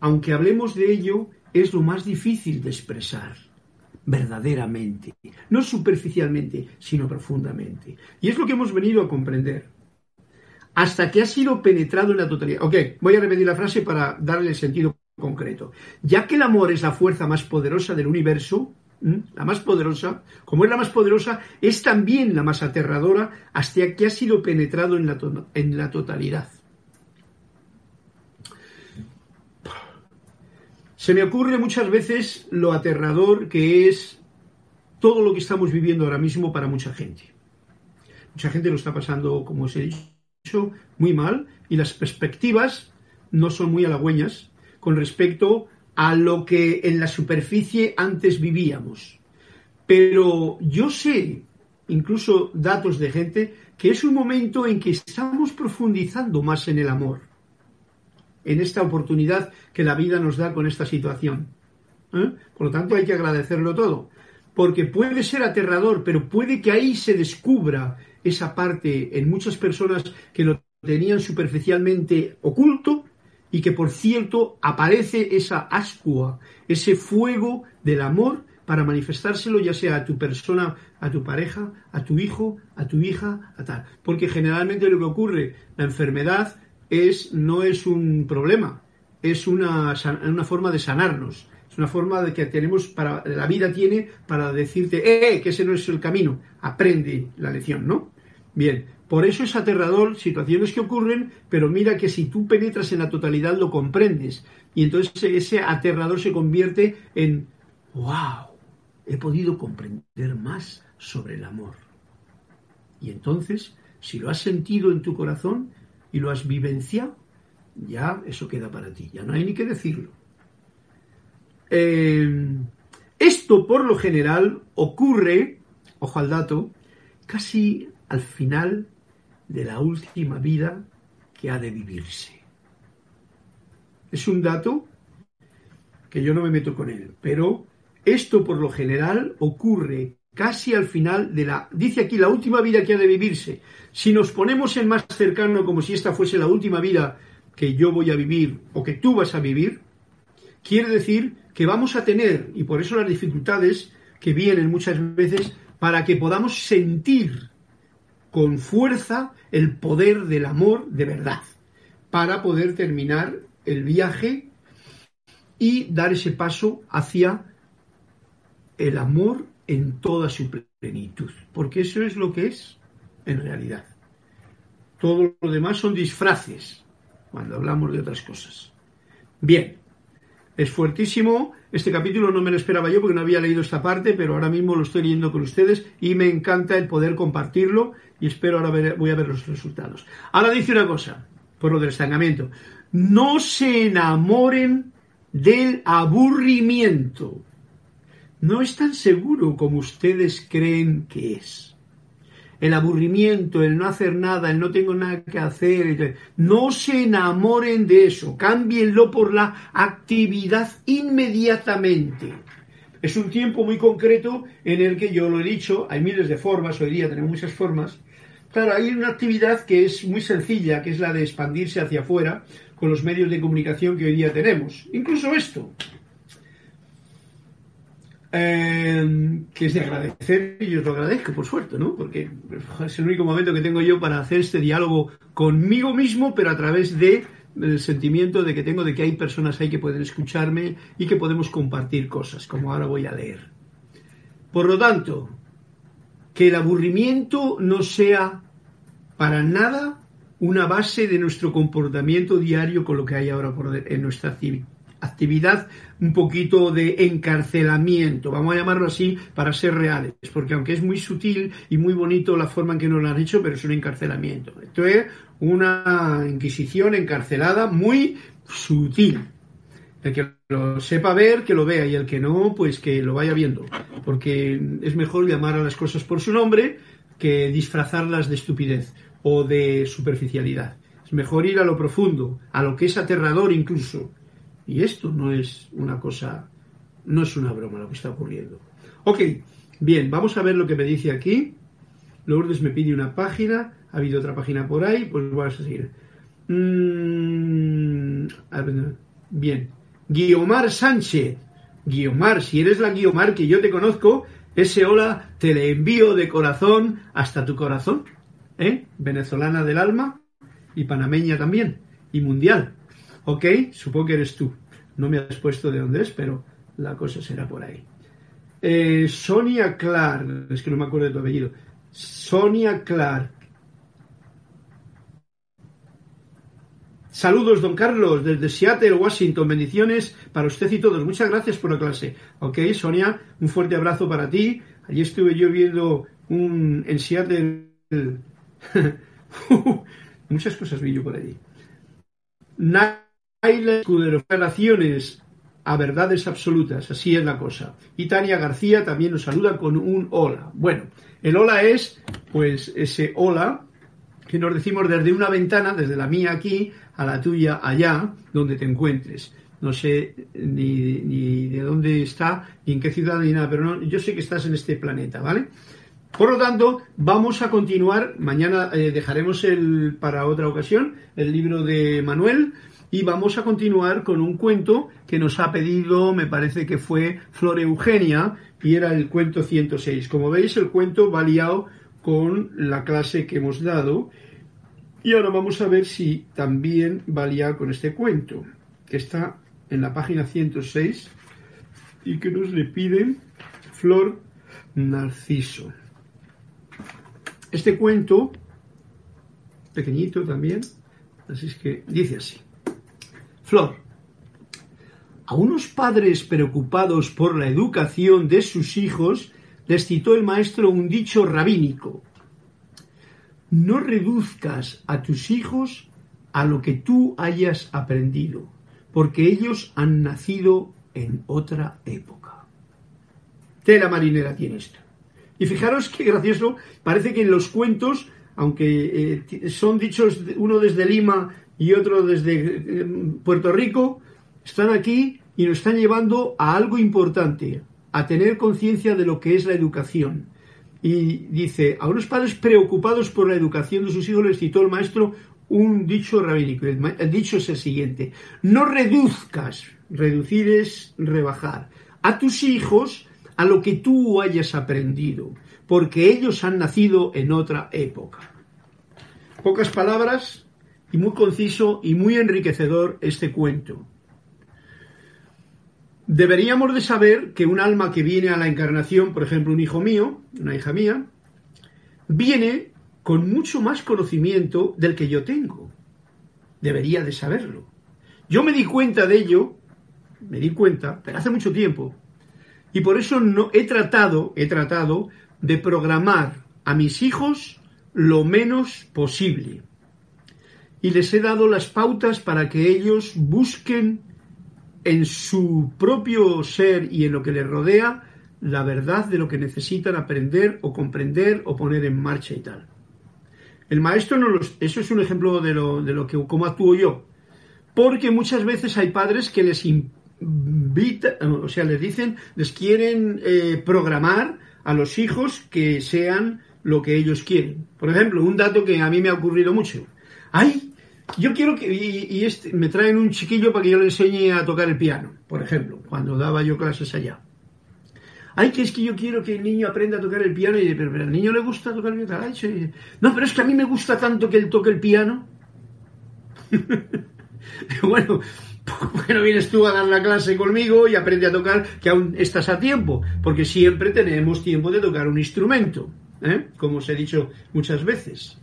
aunque hablemos de ello, es lo más difícil de expresar verdaderamente, no superficialmente, sino profundamente. Y es lo que hemos venido a comprender. Hasta que ha sido penetrado en la totalidad. Ok, voy a repetir la frase para darle el sentido concreto. Ya que el amor es la fuerza más poderosa del universo, la más poderosa, como es la más poderosa, es también la más aterradora hasta que ha sido penetrado en la, en la totalidad. Se me ocurre muchas veces lo aterrador que es todo lo que estamos viviendo ahora mismo para mucha gente. Mucha gente lo está pasando, como os he dicho, muy mal y las perspectivas no son muy halagüeñas con respecto a lo que en la superficie antes vivíamos. Pero yo sé, incluso datos de gente, que es un momento en que estamos profundizando más en el amor en esta oportunidad que la vida nos da con esta situación. ¿eh? Por lo tanto, hay que agradecerlo todo, porque puede ser aterrador, pero puede que ahí se descubra esa parte en muchas personas que lo tenían superficialmente oculto y que, por cierto, aparece esa ascua, ese fuego del amor para manifestárselo ya sea a tu persona, a tu pareja, a tu hijo, a tu hija, a tal. Porque generalmente lo que ocurre, la enfermedad es, no es un problema, es una, una forma de sanarnos. Es una forma de que tenemos para, la vida tiene para decirte, eh, que ese no es el camino, aprende la lección, ¿no? Bien, por eso es aterrador situaciones que ocurren, pero mira que si tú penetras en la totalidad lo comprendes. Y entonces ese aterrador se convierte en, wow, he podido comprender más sobre el amor. Y entonces, si lo has sentido en tu corazón, y lo has vivenciado, ya eso queda para ti, ya no hay ni que decirlo. Eh, esto por lo general ocurre, ojo al dato, casi al final de la última vida que ha de vivirse. Es un dato que yo no me meto con él, pero Esto por lo general ocurre casi al final de la, dice aquí, la última vida que ha de vivirse. Si nos ponemos en más cercano como si esta fuese la última vida que yo voy a vivir o que tú vas a vivir, quiere decir que vamos a tener, y por eso las dificultades que vienen muchas veces, para que podamos sentir con fuerza el poder del amor de verdad, para poder terminar el viaje y dar ese paso hacia el amor en toda su plenitud, porque eso es lo que es en realidad. Todo lo demás son disfraces cuando hablamos de otras cosas. Bien, es fuertísimo. Este capítulo no me lo esperaba yo porque no había leído esta parte, pero ahora mismo lo estoy leyendo con ustedes y me encanta el poder compartirlo y espero ahora ver, voy a ver los resultados. Ahora dice una cosa, por lo del estancamiento. No se enamoren del aburrimiento. No es tan seguro como ustedes creen que es el aburrimiento, el no hacer nada, el no tengo nada que hacer. No se enamoren de eso, cámbienlo por la actividad inmediatamente. Es un tiempo muy concreto en el que yo lo he dicho, hay miles de formas, hoy día tenemos muchas formas. Claro, hay una actividad que es muy sencilla, que es la de expandirse hacia afuera con los medios de comunicación que hoy día tenemos. Incluso esto, eh, que es de agradecer y yo os lo agradezco, por suerte, ¿no? Porque es el único momento que tengo yo para hacer este diálogo conmigo mismo, pero a través de el sentimiento de que tengo de que hay personas ahí que pueden escucharme y que podemos compartir cosas, como ahora voy a leer. Por lo tanto, que el aburrimiento no sea para nada una base de nuestro comportamiento diario con lo que hay ahora en nuestra actividad un poquito de encarcelamiento, vamos a llamarlo así para ser reales, porque aunque es muy sutil y muy bonito la forma en que nos lo han hecho, pero es un encarcelamiento. Esto es una inquisición encarcelada muy sutil. El que lo sepa ver, que lo vea, y el que no, pues que lo vaya viendo, porque es mejor llamar a las cosas por su nombre que disfrazarlas de estupidez o de superficialidad. Es mejor ir a lo profundo, a lo que es aterrador incluso, y esto no es una cosa, no es una broma lo que está ocurriendo. Ok, bien, vamos a ver lo que me dice aquí. Lourdes me pide una página, ha habido otra página por ahí, pues vamos a seguir. Mm, bien, Guiomar Sánchez. Guiomar, si eres la Guiomar que yo te conozco, ese hola te le envío de corazón hasta tu corazón. ¿eh? Venezolana del alma y panameña también, y mundial. Ok, supongo que eres tú. No me has puesto de dónde es, pero la cosa será por ahí. Eh, Sonia Clark, es que no me acuerdo de tu apellido. Sonia Clark. Saludos, don Carlos, desde Seattle, Washington. Bendiciones para usted y todos. Muchas gracias por la clase. Ok, Sonia, un fuerte abrazo para ti. Allí estuve yo viendo un, en Seattle. Muchas cosas vi yo por allí. Naila Escudero, relaciones a verdades absolutas, así es la cosa. Y Tania García también nos saluda con un hola. Bueno, el hola es, pues, ese hola que nos decimos desde una ventana, desde la mía aquí, a la tuya allá, donde te encuentres. No sé ni, de dónde está, ni en qué ciudad, ni nada, pero no, yo sé que estás en este planeta, ¿vale? Por lo tanto, vamos a continuar. Mañana eh, dejaremos el, para otra ocasión el libro de Manuel y vamos a continuar con un cuento que nos ha pedido, me parece que fue Flor Eugenia, y era el cuento 106. Como veis, el cuento va liado con la clase que hemos dado. Y ahora vamos a ver si también va liado con este cuento, que está en la página 106 y que nos le piden Flor Narciso. Este cuento, pequeñito también, así es que dice así. Flor. A unos padres preocupados por la educación de sus hijos les citó el maestro un dicho rabínico. No reduzcas a tus hijos a lo que tú hayas aprendido, porque ellos han nacido en otra época. Tela marinera tiene esto. Y fijaros qué gracioso, parece que en los cuentos, aunque eh, son dichos uno desde Lima y otro desde eh, Puerto Rico, están aquí y nos están llevando a algo importante, a tener conciencia de lo que es la educación. Y dice, a unos padres preocupados por la educación de sus hijos les citó el maestro un dicho rabínico. El, dicho es el siguiente, no reduzcas, reducir es rebajar, a tus hijos a lo que tú hayas aprendido, porque ellos han nacido en otra época. Pocas palabras y muy conciso y muy enriquecedor este cuento. Deberíamos de saber que un alma que viene a la encarnación, por ejemplo, un hijo mío, una hija mía, viene con mucho más conocimiento del que yo tengo. Debería de saberlo. Yo me di cuenta de ello, me di cuenta, pero hace mucho tiempo, y por eso no he tratado, he tratado de programar a mis hijos lo menos posible. Y les he dado las pautas para que ellos busquen en su propio ser y en lo que les rodea la verdad de lo que necesitan aprender o comprender o poner en marcha y tal. El maestro no los, eso es un ejemplo de lo, de lo que cómo actúo yo. Porque muchas veces hay padres que les invitan, o sea, les dicen, les quieren eh, programar a los hijos que sean lo que ellos quieren. Por ejemplo, un dato que a mí me ha ocurrido mucho. Yo quiero que. Y, este, me traen un chiquillo para que yo le enseñe a tocar el piano, por ejemplo, cuando daba yo clases allá. Ay, que es que yo quiero que el niño aprenda a tocar el piano. Y pero, pero al niño le gusta tocar el piano. no, pero es que a mí me gusta tanto que él toque el piano. bueno, ¿por qué no vienes tú a dar la clase conmigo y aprende a tocar que aún estás a tiempo? Porque siempre tenemos tiempo de tocar un instrumento, ¿eh? como os he dicho muchas veces.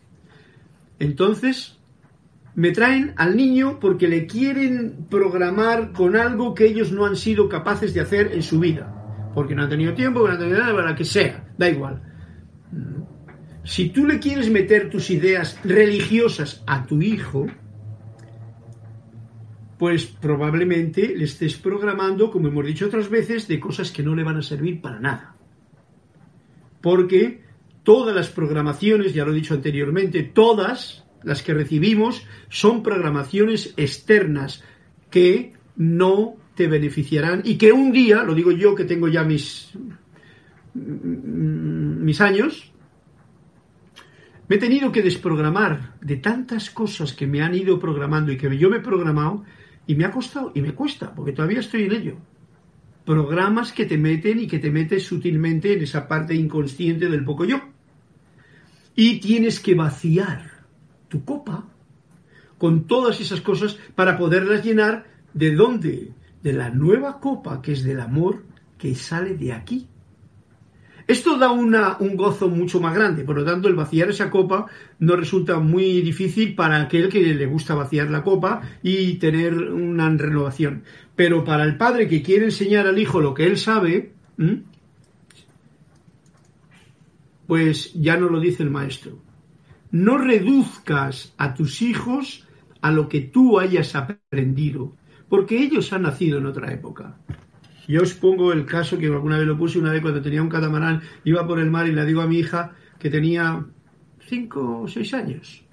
Entonces, me traen al niño porque le quieren programar con algo que ellos no han sido capaces de hacer en su vida. Porque no han tenido tiempo, no han tenido nada, para que sea, da igual. Si tú le quieres meter tus ideas religiosas a tu hijo, pues probablemente le estés programando, como hemos dicho otras veces, de cosas que no le van a servir para nada. Porque todas las programaciones, ya lo he dicho anteriormente, todas las que recibimos son programaciones externas que no te beneficiarán y que un día, lo digo yo que tengo ya mis, mis años, me he tenido que desprogramar de tantas cosas que me han ido programando y que yo me he programado y me ha costado y me cuesta, porque todavía estoy en ello. Programas que te meten y que te metes sutilmente en esa parte inconsciente del poco yo. Y tienes que vaciar tu copa con todas esas cosas para poderlas llenar de dónde? De la nueva copa que es del amor que sale de aquí. Esto da una, un gozo mucho más grande, por lo tanto el vaciar esa copa no resulta muy difícil para aquel que le gusta vaciar la copa y tener una renovación. Pero para el padre que quiere enseñar al hijo lo que él sabe, pues ya no lo dice el maestro no reduzcas a tus hijos a lo que tú hayas aprendido, porque ellos han nacido en otra época. Yo os pongo el caso que alguna vez lo puse, una vez cuando tenía un catamarán, iba por el mar y le digo a mi hija que tenía cinco o seis años.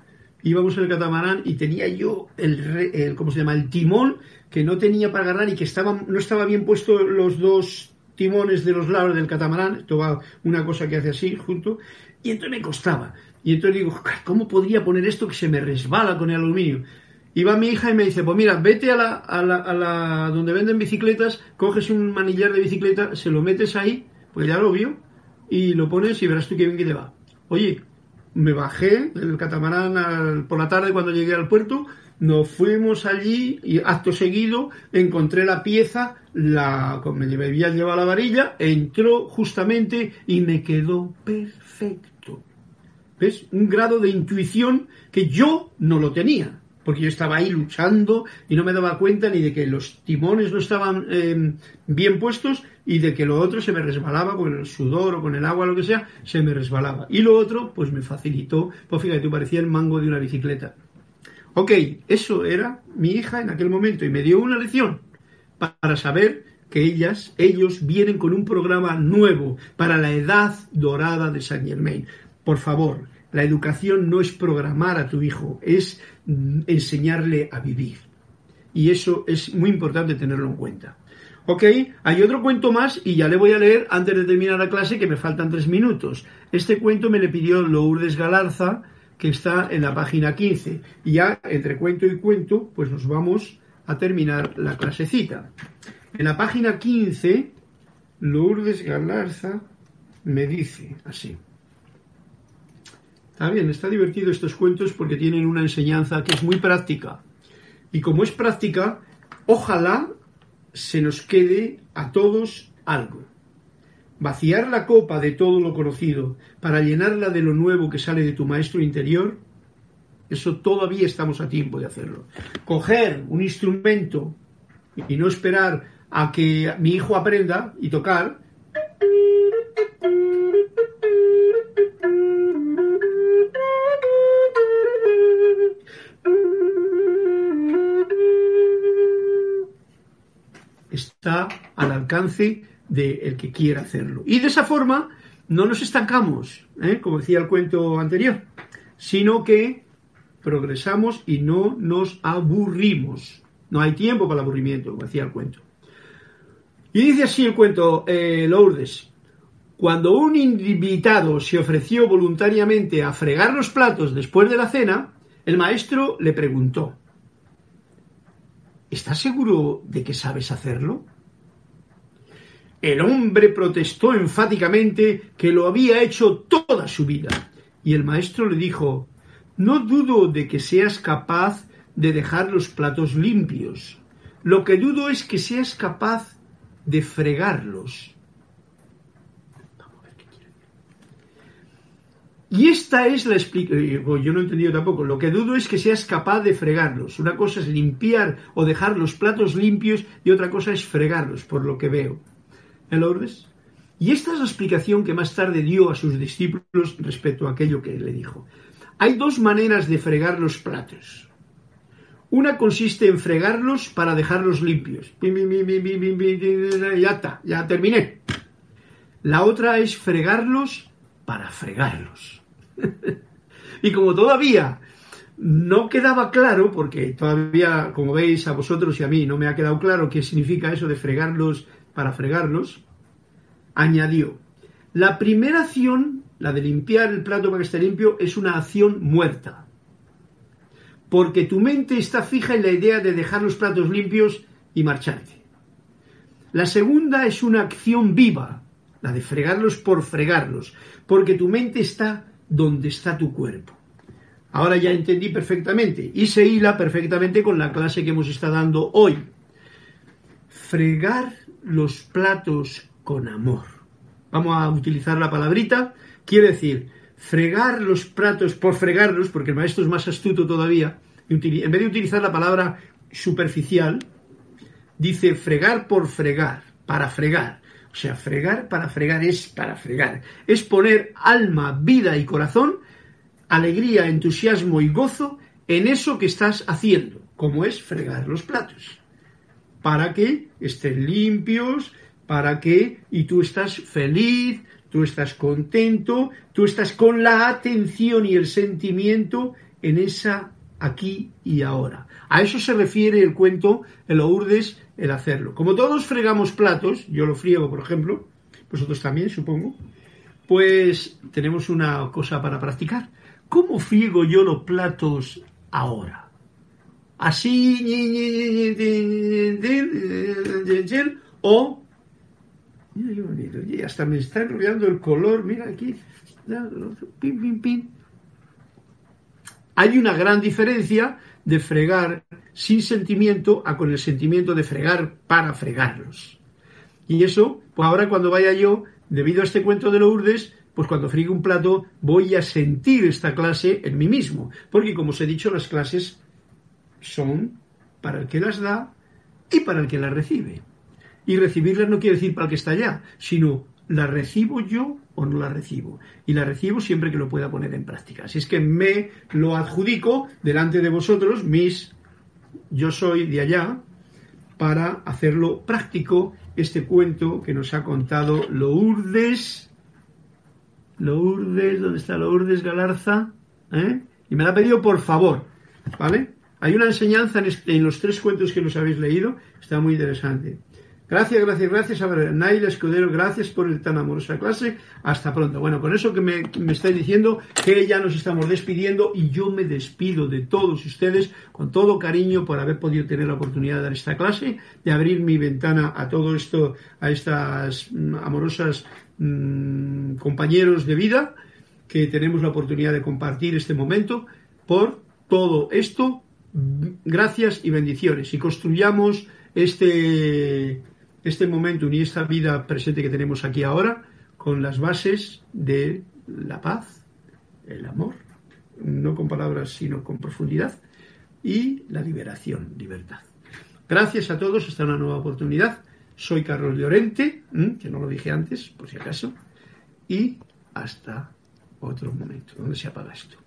Íbamos en el catamarán y tenía yo el, ¿cómo se llama? El timón que no tenía para agarrar y que estaba, no estaba bien puesto los dos timones de los lados del catamarán, esto va una cosa que hace así, junto, y entonces me costaba. Y entonces digo, ¿cómo podría poner esto que se me resbala con el aluminio? Y va mi hija y me dice, pues mira, vete a la, a la, a la donde venden bicicletas, coges un manillar de bicicleta, se lo metes ahí, pues ya lo vio, y lo pones y verás tú qué bien que te va. Oye, me bajé del catamarán por la tarde cuando llegué al puerto, nos fuimos allí y acto seguido encontré la pieza, la, me había llevado la varilla, entró justamente y me quedó perfecto. ¿Ves? Un grado de intuición que yo no lo tenía, porque yo estaba ahí luchando y no me daba cuenta ni de que los timones no estaban em, bien puestos y de que lo otro se me resbalaba con el sudor o con el agua, lo que sea, se me resbalaba. Y lo otro, pues me facilitó, pues fíjate, tú parecía el mango de una bicicleta. Ok, eso era mi hija en aquel momento y me dio una lección para saber que ellas, ellos vienen con un programa nuevo para la edad dorada de Saint Germain. Por favor, la educación no es programar a tu hijo, es enseñarle a vivir. Y eso es muy importante tenerlo en cuenta. Ok, hay otro cuento más y ya le voy a leer antes de terminar la clase que me faltan tres minutos. Este cuento me le pidió Lourdes Galarza, que está en la página 15. Y ya entre cuento y cuento, pues nos vamos a terminar la clasecita. En la página 15, Lourdes Galarza me dice así. Está bien, está divertido estos cuentos porque tienen una enseñanza que es muy práctica. Y como es práctica, ojalá se nos quede a todos algo. Vaciar la copa de todo lo conocido para llenarla de lo nuevo que sale de tu maestro interior, eso todavía estamos a tiempo de hacerlo. Coger un instrumento y no esperar a que mi hijo aprenda y tocar, está al alcance del que quiera hacerlo. Y de esa forma no nos estancamos, ¿eh? como decía el cuento anterior, sino que progresamos y no nos aburrimos. No hay tiempo para el aburrimiento, como decía el cuento. Y dice así el cuento eh, Lourdes. Cuando un invitado se ofreció voluntariamente a fregar los platos después de la cena, el maestro le preguntó, ¿Estás seguro de que sabes hacerlo? El hombre protestó enfáticamente que lo había hecho toda su vida, y el maestro le dijo, no dudo de que seas capaz de dejar los platos limpios. Lo que dudo es que seas capaz de fregarlos. Y esta es la explicación. Eh, yo no he entendido tampoco. Lo que dudo es que seas capaz de fregarlos. Una cosa es limpiar o dejar los platos limpios y otra cosa es fregarlos, por lo que veo. ¿El Lourdes? Y esta es la explicación que más tarde dio a sus discípulos respecto a aquello que le dijo. Hay dos maneras de fregar los platos. Una consiste en fregarlos para dejarlos limpios. Ya está, ya terminé. La otra es fregarlos para fregarlos. y como todavía no quedaba claro, porque todavía, como veis, a vosotros y a mí no me ha quedado claro qué significa eso de fregarlos para fregarlos, añadió, la primera acción, la de limpiar el plato para que esté limpio, es una acción muerta. Porque tu mente está fija en la idea de dejar los platos limpios y marcharte. La segunda es una acción viva, la de fregarlos por fregarlos, porque tu mente está donde está tu cuerpo. Ahora ya entendí perfectamente y se hila perfectamente con la clase que hemos estado dando hoy. Fregar los platos con amor. Vamos a utilizar la palabrita. Quiere decir, fregar los platos por fregarlos, porque el maestro es más astuto todavía. En vez de utilizar la palabra superficial, dice fregar por fregar, para fregar. O sea, fregar para fregar es para fregar. Es poner alma, vida y corazón, alegría, entusiasmo y gozo en eso que estás haciendo, como es fregar los platos. Para que estén limpios, para que, y tú estás feliz, tú estás contento, tú estás con la atención y el sentimiento en esa aquí y ahora. A eso se refiere el cuento, el Lourdes, el hacerlo. Como todos fregamos platos, yo lo friego, por ejemplo, vosotros también, supongo, pues tenemos una cosa para practicar. ¿Cómo friego yo los platos ahora? Así, o, hasta me está enrollando el color, mira aquí, pin, pin, pin. Hay una gran diferencia de fregar sin sentimiento a con el sentimiento de fregar para fregarlos. Y eso, pues ahora cuando vaya yo, debido a este cuento de Lourdes, pues cuando friegue un plato voy a sentir esta clase en mí mismo. Porque como os he dicho, las clases son para el que las da y para el que las recibe. Y recibirlas no quiere decir para el que está allá, sino la recibo yo o no la recibo. Y la recibo siempre que lo pueda poner en práctica. Así es que me lo adjudico delante de vosotros, mis, yo soy de allá, para hacerlo práctico este cuento que nos ha contado Lourdes. Lourdes, ¿dónde está Lourdes Galarza? ¿Eh? Y me la ha pedido por favor, ¿vale? Hay una enseñanza en, los tres cuentos que nos habéis leído, está muy interesante. Gracias, gracias, gracias. A ver, Naila Escudero, gracias por el tan amorosa clase. Hasta pronto. Bueno, con eso que me, me estáis diciendo, que ya nos estamos despidiendo y yo me despido de todos ustedes con todo cariño por haber podido tener la oportunidad de dar esta clase, de abrir mi ventana a todo esto, a estas mm, amorosas mm, compañeros de vida que tenemos la oportunidad de compartir este momento por todo esto. Gracias y bendiciones. Y construyamos este este momento y esta vida presente que tenemos aquí ahora con las bases de la paz, el amor, no con palabras sino con profundidad, y la liberación, libertad. Gracias a todos, hasta una nueva oportunidad. Soy Carlos Llorente, que no lo dije antes, por si acaso, y hasta otro momento, donde se apaga esto.